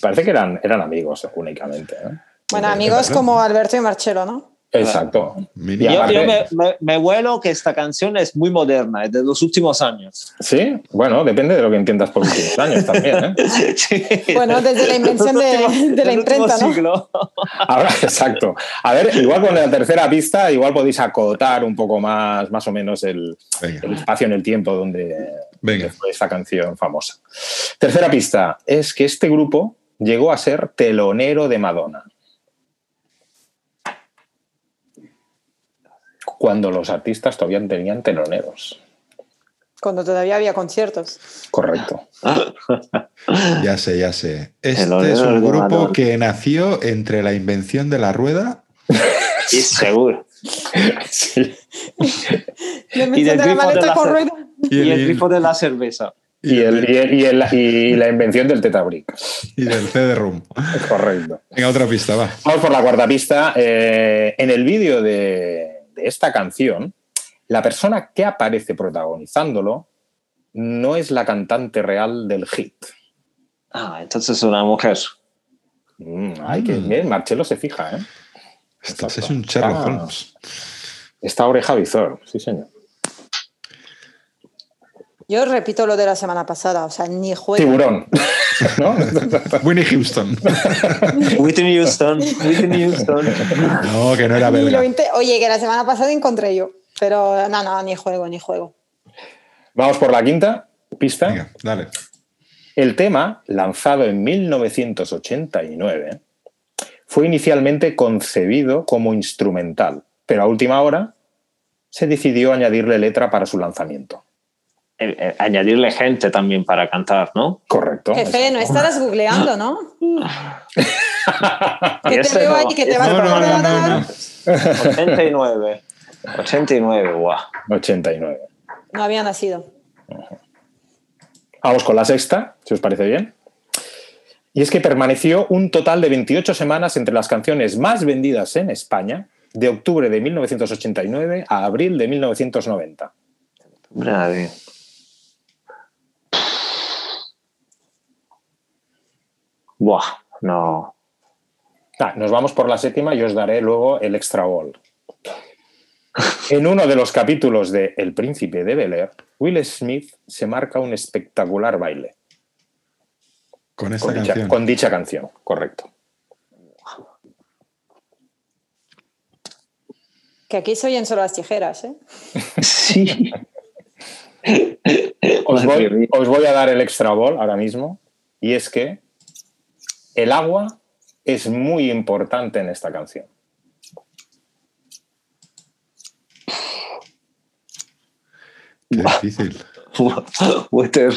Parece que eran, eran amigos únicamente. ¿eh? Bueno, amigos como Alberto y Marcelo, ¿no? Exacto. Y Yo, aparte- yo me, me, me vuelo que esta canción es muy moderna, es de los últimos años. Sí, bueno, depende de lo que entiendas por últimos años también. ¿eh? Sí. Bueno, desde la invención de- últimos- de la imprenta, ¿no? siglo. Ahora, exacto. A ver, igual con la tercera pista, igual podéis acotar un poco más, más o menos el, espacio en el tiempo donde, Venga. donde fue esta canción famosa. Tercera pista es que este grupo llegó a ser telonero de Madonna. Cuando los artistas todavía tenían teloneros. Cuando todavía había conciertos. Correcto. Ya sé, ya sé. Este El es un grupo que nació entre la invención de la rueda. Sí, seguro. Sí. La Y del de la de maleta la con rueda. Y el grifo de la cerveza. Y, el- y el- y el- y la invención del tetabric. y del CD-ROOM. Correcto. Venga, otra pista, va. Vamos por la cuarta pista. Eh, en el vídeo de, de esta canción, la persona que aparece protagonizándolo no es la cantante real del hit. Ah, entonces es una mujer. Mm, ay, que Mm. bien, Marcelo se fija, ¿eh? Es un Sherlock Ah. Holmes. Esta oreja visor, sí, señor. Yo repito lo de la semana pasada, o sea, ni juego. Tiburón. ¿No? Winnie Houston. Whitney Houston. Whitney Houston. No, que no era belga. Oye, que la semana pasada encontré yo. Pero no, no, ni juego, ni juego. Vamos por la quinta pista. Venga, dale. El tema, lanzado en 1989, fue inicialmente concebido como instrumental, pero a última hora se decidió añadirle letra para su lanzamiento. Eh, eh, añadirle gente también para cantar, ¿no? Correcto. Jefe, no estarás googleando, ¿no? Que te veo no, ahí, que te vas No, a no, no, poner no, a- no. 89. 89, guau. 89. No había nacido. Vamos con la sexta, si os parece bien. Y es que permaneció un total de 28 semanas entre las canciones más vendidas en España, de octubre de 1989 a abril de 1990. Nadie. Buah, no. Ah, nos vamos por la séptima y os daré luego el extra ball. En uno de los capítulos de El Príncipe de Bel Air, Will Smith se marca un espectacular baile Con esta con dicha, canción. con dicha canción, correcto. Que aquí soy en solo las tijeras, ¿eh? Sí. Os voy, os voy a dar el extra ball ahora mismo y es que el agua es muy importante en esta canción. Qué difícil. Water.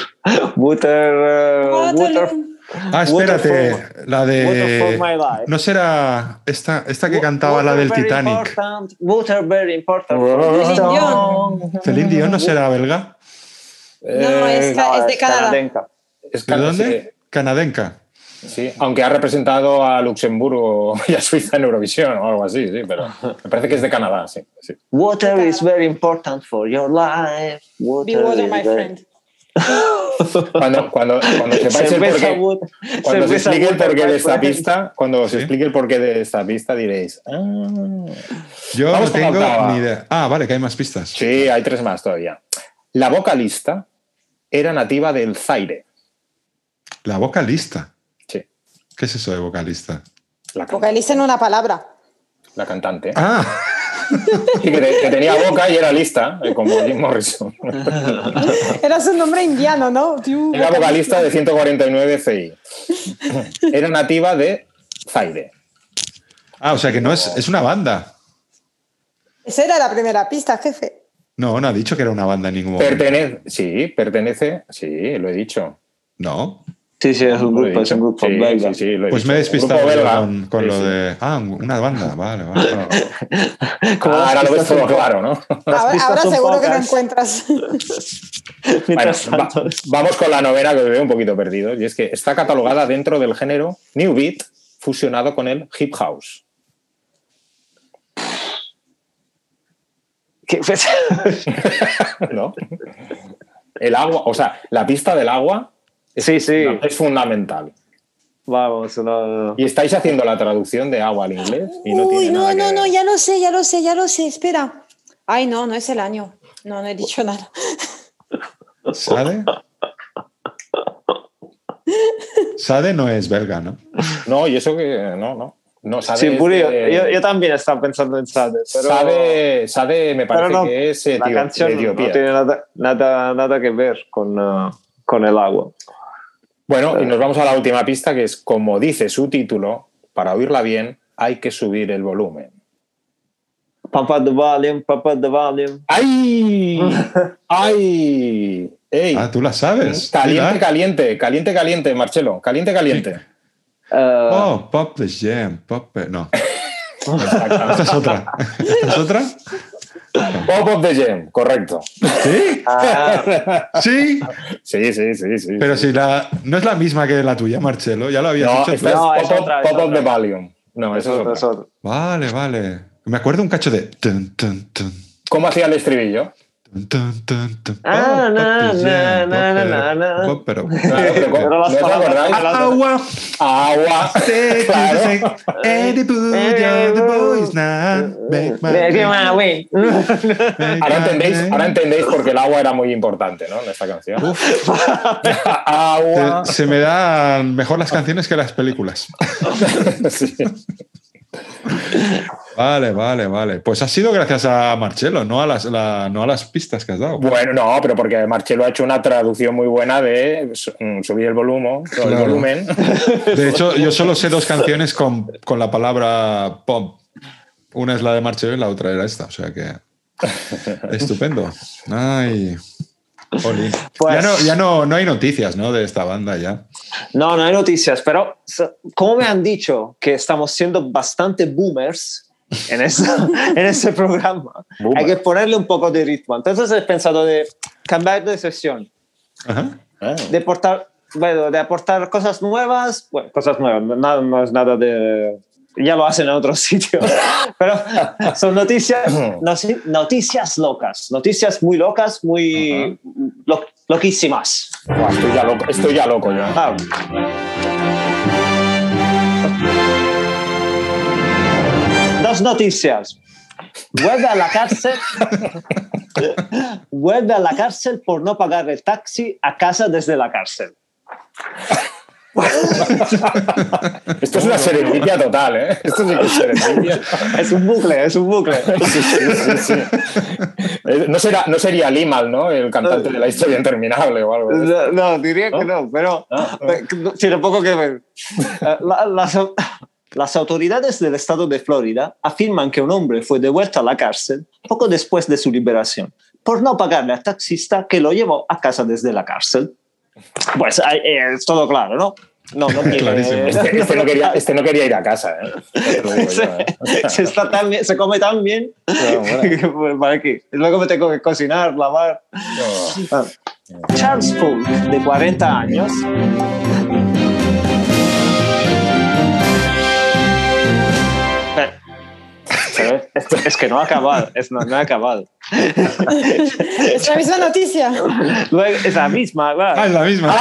Water. eh, water. Ah, espérate, Water la Water for de... my life. No será esta, esta que cantaba la Water del very Titanic. important, Water very important. Celine Dion. Celine Dion no será belga. No, es, ca- es de Canadá. canadenca. Es ¿De dónde? Canadenca. Sí, aunque ha representado a Luxemburgo y a Suiza en Eurovisión o algo así, sí, pero me parece que es de Canadá, sí. sí. Water is very important for your life. Water Be water, my very- friend. Cuando, cuando, cuando sepáis el porqué, cuando se explique el porqué de esta pista, cuando Sí. se explique el porqué de esta pista diréis, ah. Yo no tengo ni idea. Ah, vale, que hay más pistas. Sí, hay tres más todavía. La vocalista era nativa del Zaire. La vocalista. ¿Qué es eso de vocalista? la, can- Vocalicen una palabra. la cantante. Ah, que, te- que tenía boca y era lista, eh, como Jim Morrison. Era su nombre indiano, ¿no? Era vocalista de 149 CI. Era nativa de Zaire. ah, o sea que no es, es una banda. Esa era la primera pista, jefe. No, no ha dicho que era una banda en ningún momento. Pertenece, sí, pertenece, sí, lo he dicho. No. Sí, sí, es un grupo, es un grupo Sí, belga. sí, sí, lo he Pues dicho. me he despistado con, con Sí, lo sí. de. Ah, una banda, vale, vale. Como Ah, ahora lo ves todo claro, ¿no? Ahora, pistas ahora son seguro que lo pocas. encuentras. Bueno, va- vamos con la novena que os veo un poquito perdido. Y es que está catalogada dentro del género New Beat fusionado con el Hip House. ¿qué- ¿No? El agua, o sea, la pista del agua Sí, sí. es fundamental. Vamos, no, no. Y estáis haciendo la traducción de agua al inglés y no Uy, tiene no, nada no, que no, ver. ya lo sé, ya lo sé, ya lo sé. Espera. Ay, no, no es el año. No, no he dicho nada. ¿Sade? Sade no es belga, ¿no? No, y eso que no, no. No, Sade Sí, Puri, de- yo, yo también estaba pensando en Sade, pero Sade, Sade me parece pero no, que es la etio- canción de no tiene nada, nada, nada que ver con, uh, con el agua. Bueno, y nos vamos a la última pista, que es como dice su título, para oírla bien hay que subir el volumen. Up the volume, up the volume. ¡Ay! ¡Ay! ¡Ey! Ah, tú la sabes. Caliente, Mira. caliente, caliente, caliente, Marcelo. Caliente, caliente. Uh, Oh, Pop the Jam. Pop. No. Esta es otra. ¿Esta es otra? Pop of the Gem, correcto. ¿Sí? ah, Sí. Sí, sí, sí, sí. Pero sí. si la. No es la misma que la tuya, Marcelo. Ya lo habías No, dicho. es No, Pop, es of- otra, es Pop of otra. the Valium. No, es eso es otro, otra. es otro. Vale, vale. Me acuerdo un cacho de. Tun, tun, tun, ¿Cómo hacía el estribillo? Ah, na, na, na, na, pero. Claro, pero ¿cómo- Pero las ¿No os palabras- acordáis? las- Agua. Agua. Ahora entendéis, ahora entendéis por qué el agua era muy importante, ¿no? En esta canción. agua. Se, se me dan mejor las canciones que las películas. Sí. Vale, vale, vale. Pues ha sido gracias a Marcelo, no a las, la- no a las pistas que has dado. Bueno, no, pero porque Marcelo ha hecho una traducción muy buena de mm, subir el volumen. el volumen. De hecho, yo solo sé dos canciones con, con la palabra pop. Una es la de Marcelo y la otra era esta. O sea que. Estupendo. Ay. Jolín. Pues- ya no, ya no, no hay noticias, ¿no? De esta banda ya. No, no hay noticias, pero como me han dicho que estamos siendo bastante boomers en, esa- en este programa, Boomer. hay que ponerle un poco de ritmo. Entonces he pensado de cambiar de sesión, Ajá. Ah. de aportar, bueno, de aportar cosas nuevas, bueno, cosas nuevas, nada más nada de... Ya lo hacen en otros sitios, pero son noticias, noticias locas, noticias muy locas, muy lo- loquísimas. Buah, estoy, ya loco, estoy ya loco ya. Ah, Dos noticias. Vuelve a la cárcel. Vuelve a la cárcel por no pagar el taxi a casa desde la cárcel. Esto es una serendipia total, ¿eh? Esto sí que es serendipia. Es un bucle, es un bucle. Sí, sí, sí, sí. Eh, No, será, no sería Limal, ¿no? El cantante de la historia interminable o algo. No, no, diría que no, pero eh, tiene poco que ver. Eh, la- las, las autoridades del estado de Florida afirman que un hombre fue devuelto a la cárcel poco después de su liberación por no pagarle al taxista que lo llevó a casa desde la cárcel. Pues eh, es todo claro, ¿no? No, no quiere- Clarísimo. Este, este no quería, este no quería ir a casa, ¿eh? Yo, ¿eh? se, está tan bien- se come tan bien bueno. pues, ¿para qué? Luego me tengo que cocinar, lavar. Ah. Charles Folk, de 40 años, Pero- pero es, es que no ha acabado, es, no, no ha acabado. Es la misma noticia. Luego, es la misma, claro. Ah, es la misma.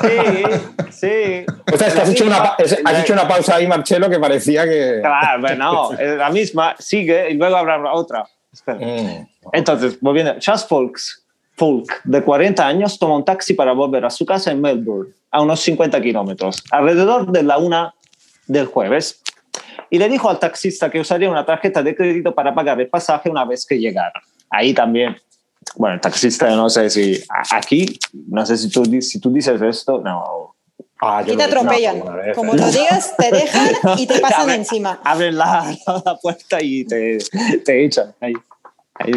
Sí, sí. O sea, es que has hecho, una, es- has hecho una pausa ahí, Marcelo, que parecía que. Claro, bueno, es la misma, sigue y luego habrá otra. Espera. Mm. Entonces, volviendo, Charles Folks, Folk, de 40 años, toma un taxi para volver a su casa en Melbourne, a unos 50 kilómetros, alrededor de la una del jueves, y le dijo al taxista que usaría una tarjeta de crédito para pagar el pasaje una vez que llegara. Ahí también, bueno, el taxista, no sé si aquí, no sé si tú, si tú dices esto, no. Ah, Y te atropellan. Como lo digas, te dejan y te pasan Abren- encima. Abren la, la puerta y te, te echan. Ahí. Ahí.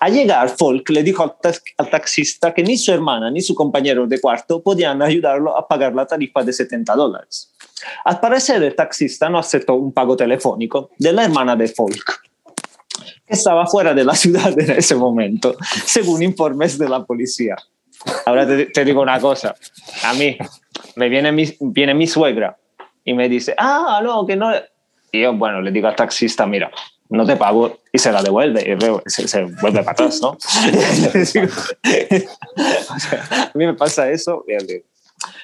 Al llegar, Folk le dijo al, tax- al taxista que ni su hermana ni su compañero de cuarto podían ayudarlo a pagar la tarifa de 70 dólares. Al parecer, el taxista no aceptó un pago telefónico de la hermana de Folk, estaba fuera de la ciudad en ese momento, según informes de la policía. Ahora te, te digo una cosa. A mí me viene mi, viene mi suegra y me dice, ah, no, que no. Y yo, bueno, le digo al taxista, mira, no te pago y se la devuelve y se, se vuelve para atrás, ¿no? O sea, a mí me pasa eso.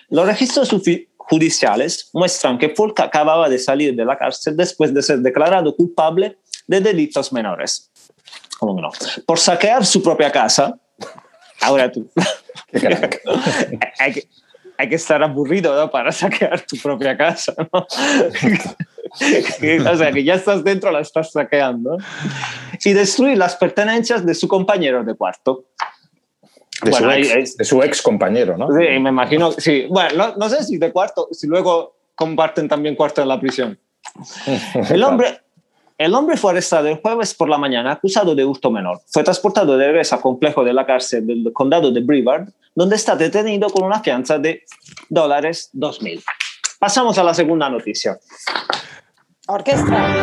Los registros judiciales muestran que Folk acababa de salir de la cárcel después de ser declarado culpable de delitos menores. ¿Cómo no? Por saquear su propia casa. Ahora tú. Hay, que, hay que estar aburrido ¿no? para saquear tu propia casa. ¿no? o sea, que ya estás dentro, la estás saqueando. Y destruir las pertenencias de su compañero de cuarto. De, Bueno, su ex, de su ex compañero, ¿no? Sí, me imagino. Sí, bueno, no, no sé si de cuarto, si luego comparten también cuarto en la prisión. El hombre, el hombre fue arrestado el jueves por la mañana acusado de hurto menor. Fue transportado de regreso al complejo de la cárcel del condado de Brevard, donde está detenido con una fianza de dólares 2.000. Pasamos a la segunda noticia. Orquesta.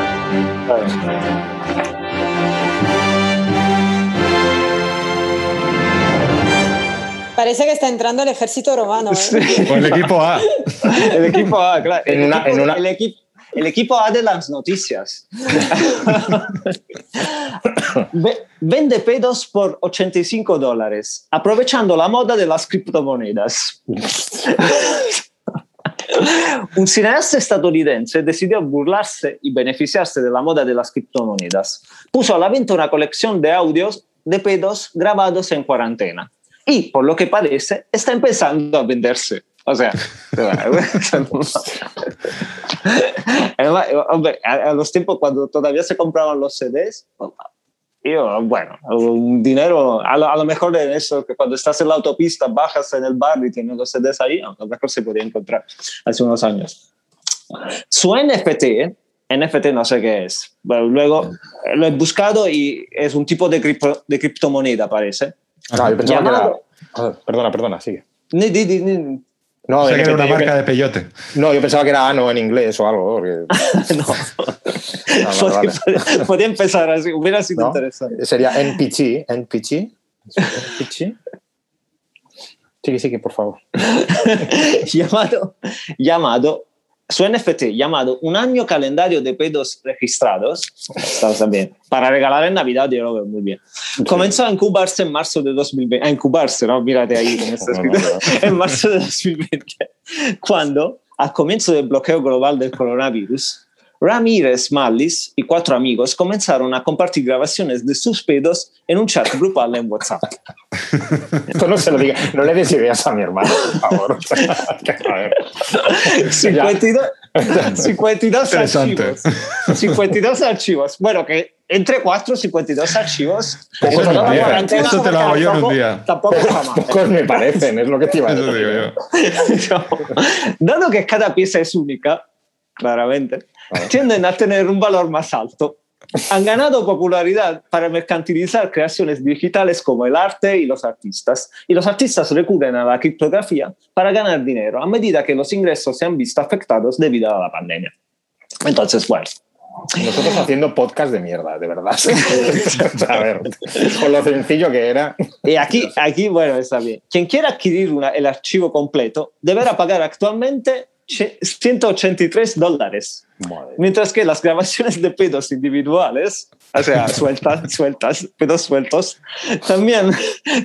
Parece que está entrando el ejército romano. ¿eh? O el equipo A. El equipo A, claro. El, En una- equipo, en una- el equipo- el equipo A de las noticias. Ve- Vende pedos por 85 dólares, aprovechando la moda de las criptomonedas. Un cineasta estadounidense decidió burlarse y beneficiarse de la moda de las criptomonedas. Puso a la venta una colección de audios de pedos grabados en cuarentena. Y, por lo que parece, está empezando a venderse. O sea, Además, hombre, a, a los tiempos cuando todavía se compraban los CDs, yo, bueno, un dinero, a lo, a lo mejor en eso, que cuando estás en la autopista, bajas en el bar y tienes los CDs ahí, a lo mejor se podía encontrar hace unos años. Su NFT, NFT no sé qué es, pero luego eh, lo he buscado y es un tipo de, cripto- de criptomoneda, parece. Ah, yo pensaba que era. Llamado- Ah, perdona, perdona, sigue. Ni- ni- ni- No, O sea que era una marca de peyote. no, yo pensaba que era ano en inglés o algo. porque- no. vale, podía, empezar así, hubiera sido ¿no? interesante. Sería NPG. NPG. NPG. Sigue, sigue, por favor. llamado, llamado, su NFT llamado Un año calendario de pedos registrados, está bien, para regalar en Navidad, yo lo veo muy bien. Comenzó a incubarse en marzo de 2020, a incubarse, ¿no? Mírate ahí en marzo de 2020, cuando, al comienzo del bloqueo global del coronavirus, Ramírez Mallis y cuatro amigos comenzaron a compartir grabaciones de sus pedos en un chat grupal en WhatsApp. Esto no se lo diga, no le des ideas a mi hermano, por favor. A ver. 52, 52 Interesante. archivos. 52 archivos. Bueno, que entre 4 52 archivos. Eso Eso no día. cuarentena, Eso te lo hago yo en un día. Tampoco mal. Pocos me parecen, es lo que te iba a Eso decir. digo yo. No. Dado que cada pieza es única, claramente, tienden a tener un valor más alto. Han ganado popularidad para mercantilizar creaciones digitales como el arte y los artistas. Y los artistas recurren a la criptografía para ganar dinero a medida que los ingresos se han visto afectados debido a la pandemia. Entonces, bueno, Nosotros haciendo podcast de mierda, de verdad. a ver, con lo sencillo que era. Y aquí, aquí, bueno, está bien. Quien quiera adquirir una- el archivo completo deberá pagar actualmente 183 dólares. Madre. Mientras que las grabaciones de pedos individuales, o sea, sueltas, sueltas, pedos sueltos, también,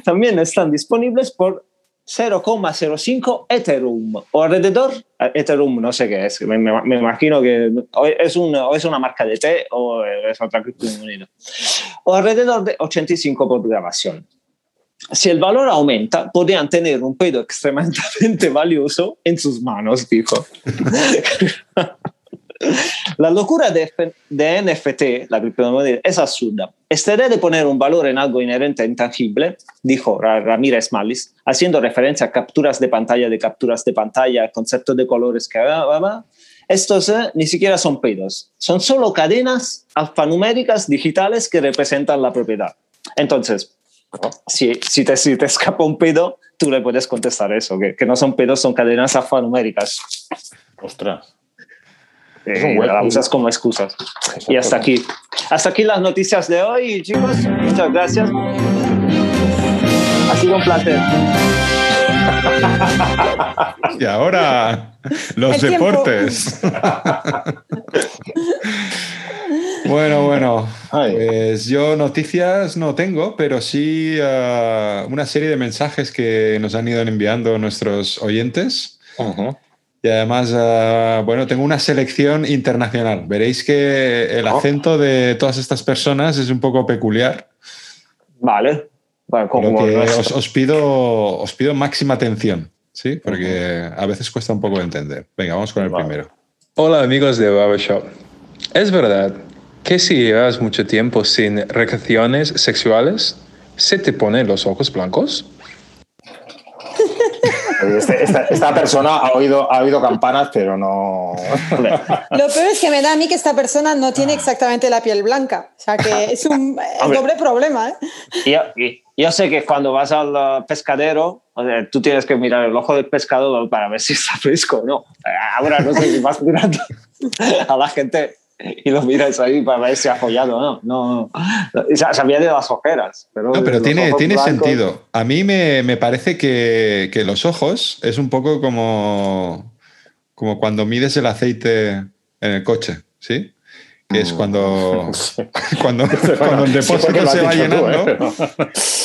también están disponibles por 0,05 Ethereum o alrededor, Ethereum no sé qué es, me, me- me imagino que es una, es una marca de té o es otra criptomoneda, o alrededor de 85 por grabación. Si el valor aumenta, podrían tener un pedo extremadamente valioso en sus manos, dijo. La locura de, de NFT, la criptomoneda, es absurda. Esta idea de poner un valor en algo inherente e intangible, dijo Ra- Ramírez Malis, haciendo referencia a capturas de pantalla de capturas de pantalla, conceptos de colores que había, estos eh, ni siquiera son pedos, son solo cadenas alfanuméricas digitales que representan la propiedad. Entonces, si, si, te, si te escapa un pedo, tú le puedes contestar eso, que, que no son pedos, son cadenas alfanuméricas. Ostras. Eh, la usas como excusas. Y hasta aquí. Hasta aquí las noticias de hoy, chicos. Muchas gracias. Ha sido un placer. Y ahora, los El deportes. bueno, bueno. Ay. Pues yo noticias no tengo, pero sí ah, una serie de mensajes que nos han ido enviando nuestros oyentes. Y además, ah, bueno, tengo una selección internacional. Veréis que el Oh. acento de todas estas personas es un poco peculiar. Vale. Bueno, como que os, os pido, os pido máxima atención, ¿sí? Porque a veces cuesta un poco de entender. Venga, vamos con el Vale. primero. Hola amigos de Barbershop. Es verdad que si llevas mucho tiempo sin recreaciones sexuales, ¿se te ponen los ojos blancos? Este- esta, esta persona ha oído, ha oído campanas, pero no. Lo peor es que me da a mí que esta persona no tiene exactamente la piel blanca. O sea que es un eh, Hombre. doble problema. ¿eh? yo, yo sé que cuando vas al uh, pescadero, o sea, tú tienes que mirar el ojo del pescador para ver si está fresco o no. Eh, Ahora no sé si vas mirando a la gente y lo miras ahí para ver si ha follado o no. No, no. Sa- Sabía de las ojeras. Pero, No, pero tiene, tiene blancos- sentido. A mí me, me parece que, que los ojos es un poco como, como cuando mides el aceite en el coche, ¿sí? Que es cuando, cuando, cuando el Sí, porque depósito se va dicho tú, llenando, ¿eh?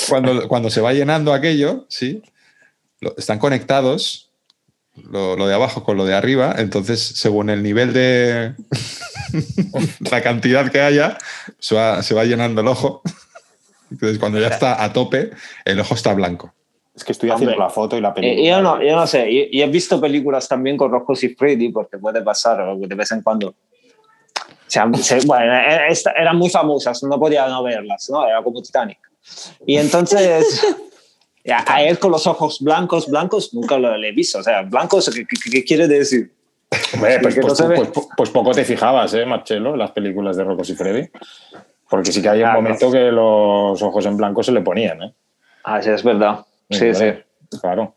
cuando, cuando se va llenando aquello, ¿sí? Están conectados lo, lo de abajo con lo de arriba, entonces según el nivel de la cantidad que haya, se va, se va llenando el ojo. Entonces cuando ya está a tope, el ojo está blanco. Es que estoy haciendo Hombre. la foto y la Eh, película. yo, no, yo no sé, y, y he visto películas también con Rojos y Freddy, porque puede pasar o de vez en cuando. Se han- se- bueno, esta- eran muy famosas, no podía no verlas, ¿no? Era como Titanic. Y entonces, a, a él con los ojos blancos, blancos, nunca lo he visto. O sea, blancos, ¿qué, qué- qué quiere decir? Hombre, pues, no pues- pues- pues- poco te fijabas, ¿eh, Marcelo, en las películas de Rocos y Freddy? Porque sí que hay un Ah, momento que los ojos en blanco se le ponían, ¿eh? Ah, sí, es verdad. Sí, sí. Claro.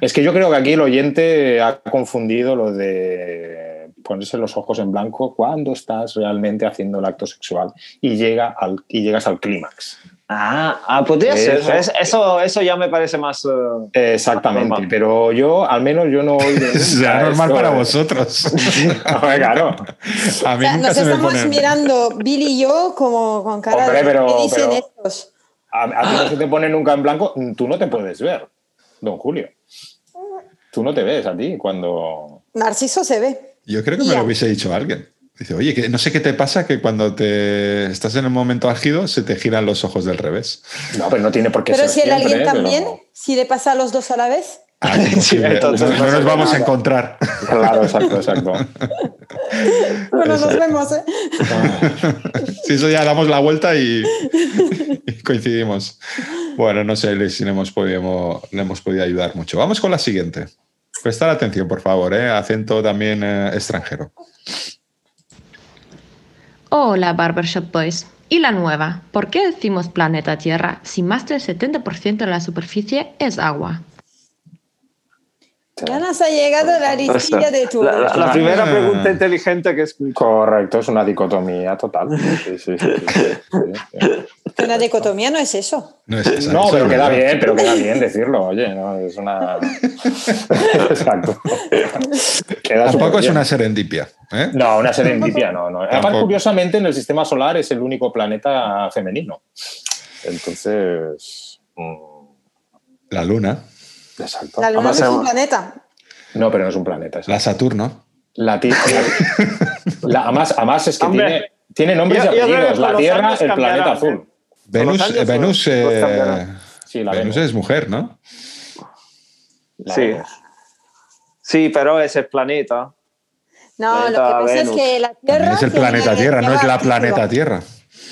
Es que yo creo que aquí el oyente ha confundido lo de ponerse los ojos en blanco cuando estás realmente haciendo el acto sexual y, llega al, y llegas al clímax. Ah, ah, podría ser. Eso- Es- Eso, eso ya me parece más. eh, Exactamente, pero yo, al menos yo no nunca Será normal esto, para ¿eh? vosotros. Hombre, claro. A O mí sea, nunca nos se me estamos pone. mirando Billy y yo como con cara Hombre, de pero- ¿qué dicen pero- estos? A, a ti no se te pone nunca en blanco, tú no te puedes ver, don Julio. Tú no te ves a ti cuando... Narciso se ve. Yo creo que me Ya. lo hubiese dicho alguien. Dice, oye, que no sé qué te pasa que cuando te estás en el momento álgido se te giran los ojos del revés. No, pero no tiene por qué Pero ser si el siempre, alguien pero- también, si le pasa a los dos a la vez. Ah, entonces no, no no nos vamos a encontrar. Claro, exacto, exacto. Bueno, nos vemos, ¿eh? Si eso ya damos la vuelta y, y coincidimos. Bueno, no sé si le hemos, podido, le hemos podido ayudar mucho. Vamos con la siguiente. Prestar atención, por favor, ¿eh? acento también eh, extranjero. Hola Barbershop Boys. Y la nueva, ¿por qué decimos planeta Tierra si más del 70% de la superficie es agua? Ya nos ha llegado la listilla de tu. La, la- la primera Ah. pregunta inteligente que escucho. Correcto, es una dicotomía total. Sí, sí, sí, sí, sí, sí. Una dicotomía no es eso. No, es esa, No, eso pero queda bien, pero queda bien decirlo, oye, no, es una... Exacto. Queda Tampoco es bien. una serendipia. ¿eh? No, una serendipia, no, no. Además, Tampoco. curiosamente, en el sistema solar es el único planeta femenino. Entonces... mm, La Luna, Exacto. La luna Además, no es un eh, planeta. No, pero no es un planeta. es- la Saturno. La ti- la- la- además, además es que tiene, tiene nombres y apellidos. La Tierra, el planeta cambiarán, azul. ¿Eh? Venus, los años Venus, los- los eh. Sí, la Venus Venus. es mujer, ¿no? La Sí. Venus. Sí, pero es el planeta. No, lo que pasa Venus. es que la Tierra. También es el planeta Tierra, no lleva es la artículo. planeta Tierra.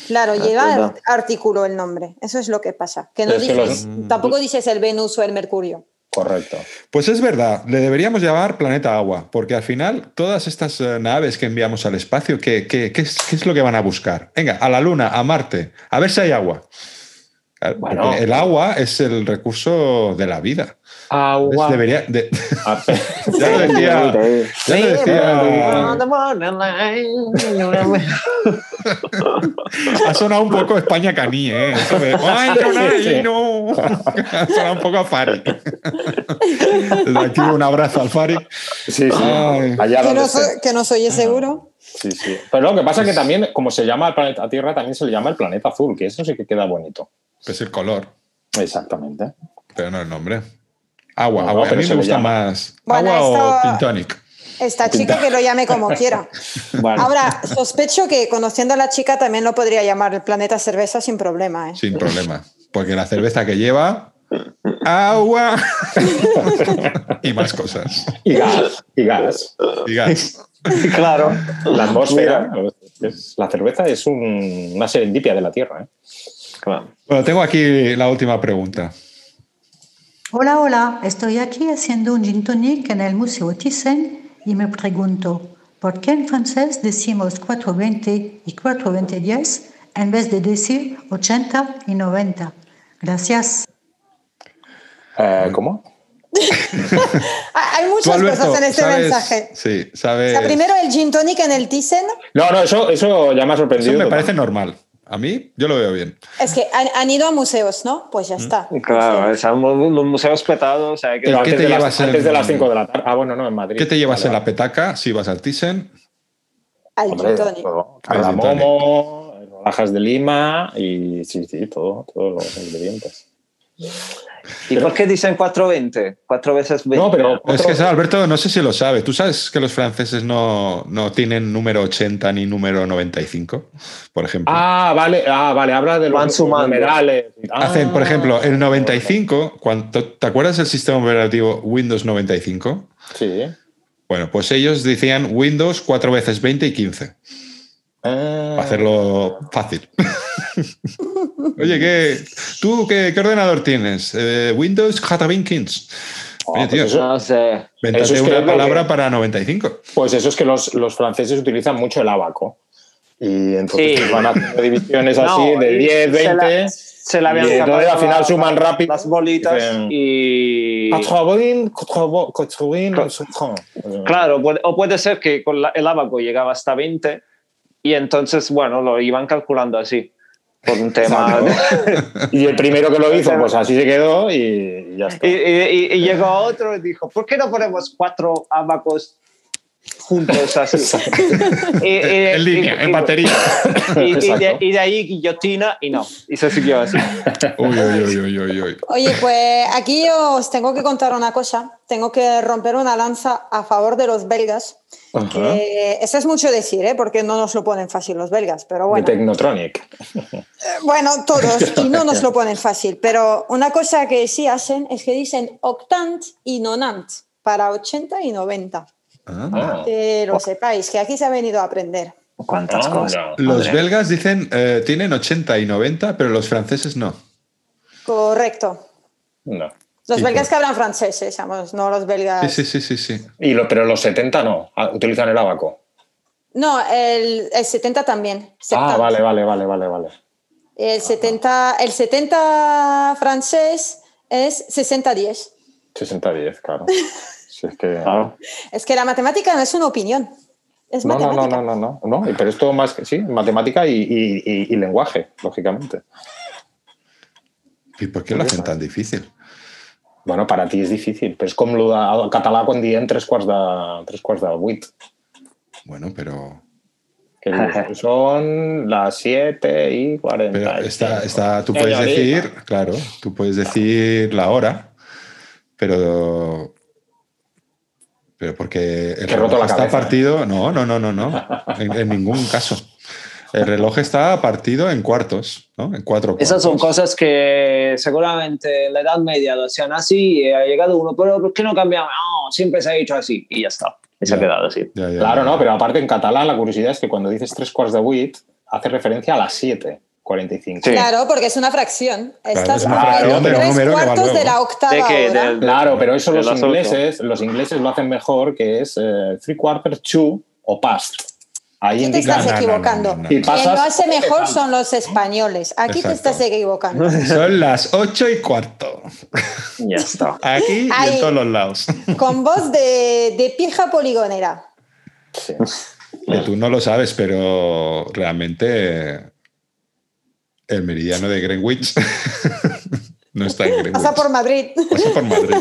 Claro, lleva verdad. artículo el nombre. Eso es lo que pasa. Que no dices, los- tampoco dices el Venus o el Mercurio. Correcto. Pues es verdad, le deberíamos llamar planeta agua, porque al final todas estas eh, naves que enviamos al espacio, ¿qué, qué- qué es, qué es lo que van a buscar? Venga, a la Luna, a Marte, a ver si hay agua. Bueno. el agua es el recurso de la vida. Entonces, Agua. debería de- Ah, ya lo decía, ya lo decía- ha sonado un poco España caní, ¿eh? Eso de, ¡Ay, no! Ha sonado un poco a Fari. Desde aquí un abrazo al Fari. Sí, sí. Allá Que no, soy, que no soy Ah. seguro. Sí, sí. Pero lo que pasa es que también, como se llama el planeta Tierra, también se le llama el planeta azul, que eso sí que queda bonito. Pues el color, Exactamente. pero no el nombre. Agua, No, agua. A pero mí me gusta llama. más Bueno, agua o esto- gin tonic. Esta chica que lo llame como quiera. Bueno, Ahora, sospecho que conociendo a la chica también lo podría llamar el planeta cerveza sin problema. ¿eh? Sin problema. Porque la cerveza que lleva agua y más cosas. y gas. Y gas. Y gas. Claro. La atmósfera, es- la cerveza es un- una serendipia de la Tierra. ¿eh? Claro. Bueno, tengo aquí la última pregunta. Hola, hola, estoy aquí haciendo un gin tonic en el Museo Thyssen y me pregunto, ¿por qué en francés decimos 420 y 420 en vez de decir 80 y 90? Gracias. Eh, ¿Cómo? Hay muchas Alberto, cosas en este sabes- mensaje. Sí, O sabes. sea, primero el gin tonic en el Thyssen. No, no, eso, eso ya me ha Eso sorprendido. me total. parece normal. A mí, yo lo veo bien. Es que han, han ido a museos, ¿no? Pues ya está. Claro, Museos. están los museos petados. O sea, que Pero ¿Qué antes, te de las, llevas en- antes de las 5 de la tarde. Ah, bueno, no, en Madrid. ¿Qué te llevas en Vale, la petaca si vas al Thyssen? Al Hombre, todo. Al gin Cardamomo, rodajas de lima y sí, sí, todo, todos los ingredientes. ¿Y por qué dicen 420? Cuatro veces 20. No, pero Es que, Alberto, no sé si lo sabe. ¿Tú sabes que los franceses no, no tienen número 80 ni número 95, por ejemplo? Ah, vale, ah, vale, habla de Van los numerales. Ah, Hacen, por ejemplo, el 95, cuando, ¿te acuerdas del sistema operativo Windows 95? Sí. Bueno, pues ellos decían Windows 4 veces 20 y 15, Ah, para hacerlo fácil. Oye, ¿qué, ¿tú qué, qué ordenador tienes? Eh, Windows 15. Oye, pues eso- No sé. véntate eso es que una palabra que- para 95. Pues eso es que los, los franceses utilizan mucho el abaco. Y entonces Sí. van haciendo divisiones así No, de y 10, se la- 20. Se la habían y entonces al final la- suman rápido. Las bolitas y. 80, 80, 80, 80. Claro, puede- o puede ser que con la- el abaco llegaba hasta 20 y entonces, bueno, lo iban calculando así. Por un tema. Y el primero que lo hizo, pues así se quedó y ya está. y, y- y- y llegó otro y dijo: ¿Por qué no ponemos cuatro abacos juntos así. Y- y- en línea, y- en batería. Y, y de, Exacto. y de ahí guillotina y no. Y se siguió así. Uy, uy, uy, uy, uy, uy. Oye, pues aquí os tengo que contar una cosa. Tengo que romper una lanza a favor de los belgas. Que eso es mucho decir, ¿eh? porque no nos lo ponen fácil los belgas, pero De bueno. Technotronic. Bueno, todos, y no nos lo ponen fácil. Pero una cosa que sí hacen es que dicen octant y nonant para 80 y 90. Ah. Ah. Que lo sepáis, que aquí se ha venido a aprender. ¿Cuántas cosas? no. Los Madre. belgas dicen, eh, tienen 80 y 90, pero los franceses no. Correcto. No. Los Sí, belgas pues. que hablan francés, vamos, no los belgas. Sí, sí, sí, sí, sí. Y lo, pero los 70 no, ah, utilizan el abaco. No, el, el 70 también. Ah, 70. vale, vale, vale, vale, vale. El 70, el 70 francés es 60-10. 60-10, claro. Si es que... Claro. Es que la matemática no es una opinión. Es No, no, no, no, no, no, no, pero es todo más que sí, matemática y, y- y- y lenguaje, lógicamente. ¿Y por qué lo hacen tan difícil? Bueno, para ti es difícil, pero es com lo de català quan diem tres quarts de, tres quarts de vuit. Bueno, pero, Que son las 7 y 40. pero está, está, tú Eh, puedes decir, claro, tú puedes decir la hora, pero, pero porque el Que he roto reloj la está cabeza, partido, no, no, no, no, no, en, en ningún caso. El reloj está partido en cuartos, ¿no? En cuatro cuartos. Esas son cosas que seguramente en la Edad Media lo hacían así y ha llegado uno, pero ¿por qué no cambiamos? No, siempre se ha hecho así y ya está. Y se ha quedado así. Ya, ya, Claro, ya. no, pero aparte en catalán la curiosidad es que cuando dices tres quarts de vuit hace referencia a las 7, 45. Sí. Claro, porque es una fracción. Estás es una fracción en del tres número que va cuartos de la octava ¿De qué? hora. Del- Claro, pero eso los ingleses, los ingleses lo hacen mejor, que es eh, three quarters to o past. Ahí Aquí te estás equivocando. no, no, no. Y Quien pasas- lo hace mejor son los españoles. Aquí te estás equivocando. Son las ocho y cuarto. Ya está. Aquí y Ahí. en todos los lados. Con voz de, de pija poligonera. Sí. Que tú no lo sabes, pero realmente el meridiano de Greenwich no está en Greenwich. Pasa por Madrid. Pasa por Madrid.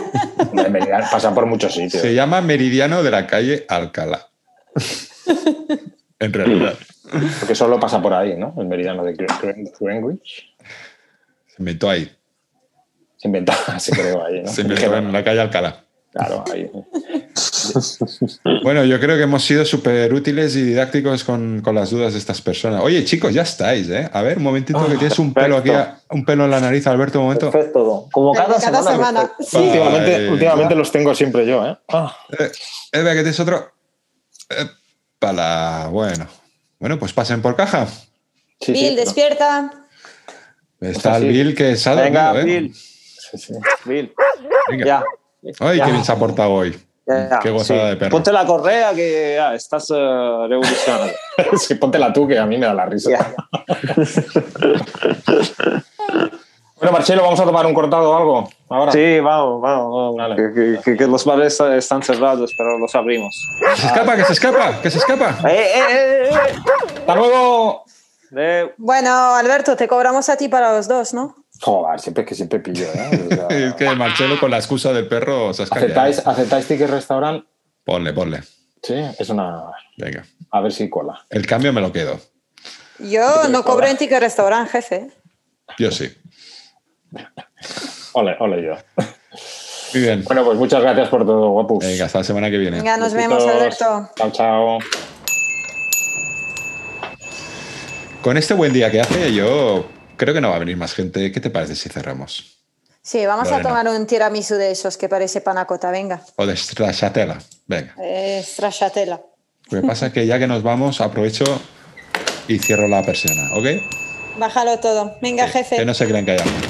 En realidad Pasa por muchos sitios. Se llama meridiano de la calle Alcalá. En realidad. Porque solo pasa por ahí, ¿no? El meridiano de Gre- Gre- Greenwich. Se inventó ahí. Se inventaba, se creó ahí, ¿no? Se inventó en la calle Alcalá. Claro, ahí. Bueno, yo creo que hemos sido súper útiles y didácticos con, con las dudas de estas personas. Oye, chicos, ya estáis, ¿eh? A ver, un momentito que tienes un pelo aquí, un pelo en la nariz, Alberto, un momento. Perfecto. Como cada, Cada semana. Sí. Últimamente, los tengo siempre yo, ¿eh? Ah. Eh, eh, que tienes otro. Para bueno. Bueno, pues pasen por caja. Sí, sí, Bill, pero- despierta. Está el sí. Bill que se ha Venga, dormido, ¿eh? Bill. sí, sí. Bill. Venga. Ya. Ay, Ya. qué bien se ha portado hoy. ya, Qué gozada sí. de perro. Ponte la correa que ya, estás eh, revolucionando. Sí, póntela tú, que a mí me da la risa. Ya. Bueno, Marcelo, ¿vamos a tomar un cortado o algo? Ahora. Sí, vamos, vamos. vamos. Vale. Que, que- que- que los bares está- están cerrados, pero los abrimos. Que se escapa, que se escapa, que se escapa. ¡Eh, eh, eh, eh! ¡Hasta luego! Eh, Bueno, Alberto, te cobramos a ti para los dos, ¿no? Joder, siempre que siempre pillo, ¿eh? O sea, Es que Marcelo con la excusa del perro se. ¿Aceptáis, ¿Aceptáis ticket restaurant? Ponle, ponle. Sí, es una. Venga. A ver si cola. El cambio me lo quedo. Yo no cobro en ticket restaurant, jefe. Yo sí. Ole, ole yo. Muy bien. Bueno, pues muchas gracias por todo, guapus. Venga, hasta la semana que viene. Venga, nos Besitos. vemos, Alberto. Chao, chao. Con este buen día que hace, yo creo que no va a venir más gente. ¿Qué te parece si cerramos? Sí, vamos a tomar un tiramisú de esos que parece panacota. Venga, O de stracciatella. Venga. eh, stracciatella. Lo que pasa es que ya que nos vamos, aprovecho y cierro la persiana, ¿ok? Bájalo todo. Venga, Sí, jefe. Que no se crean que hay hambre.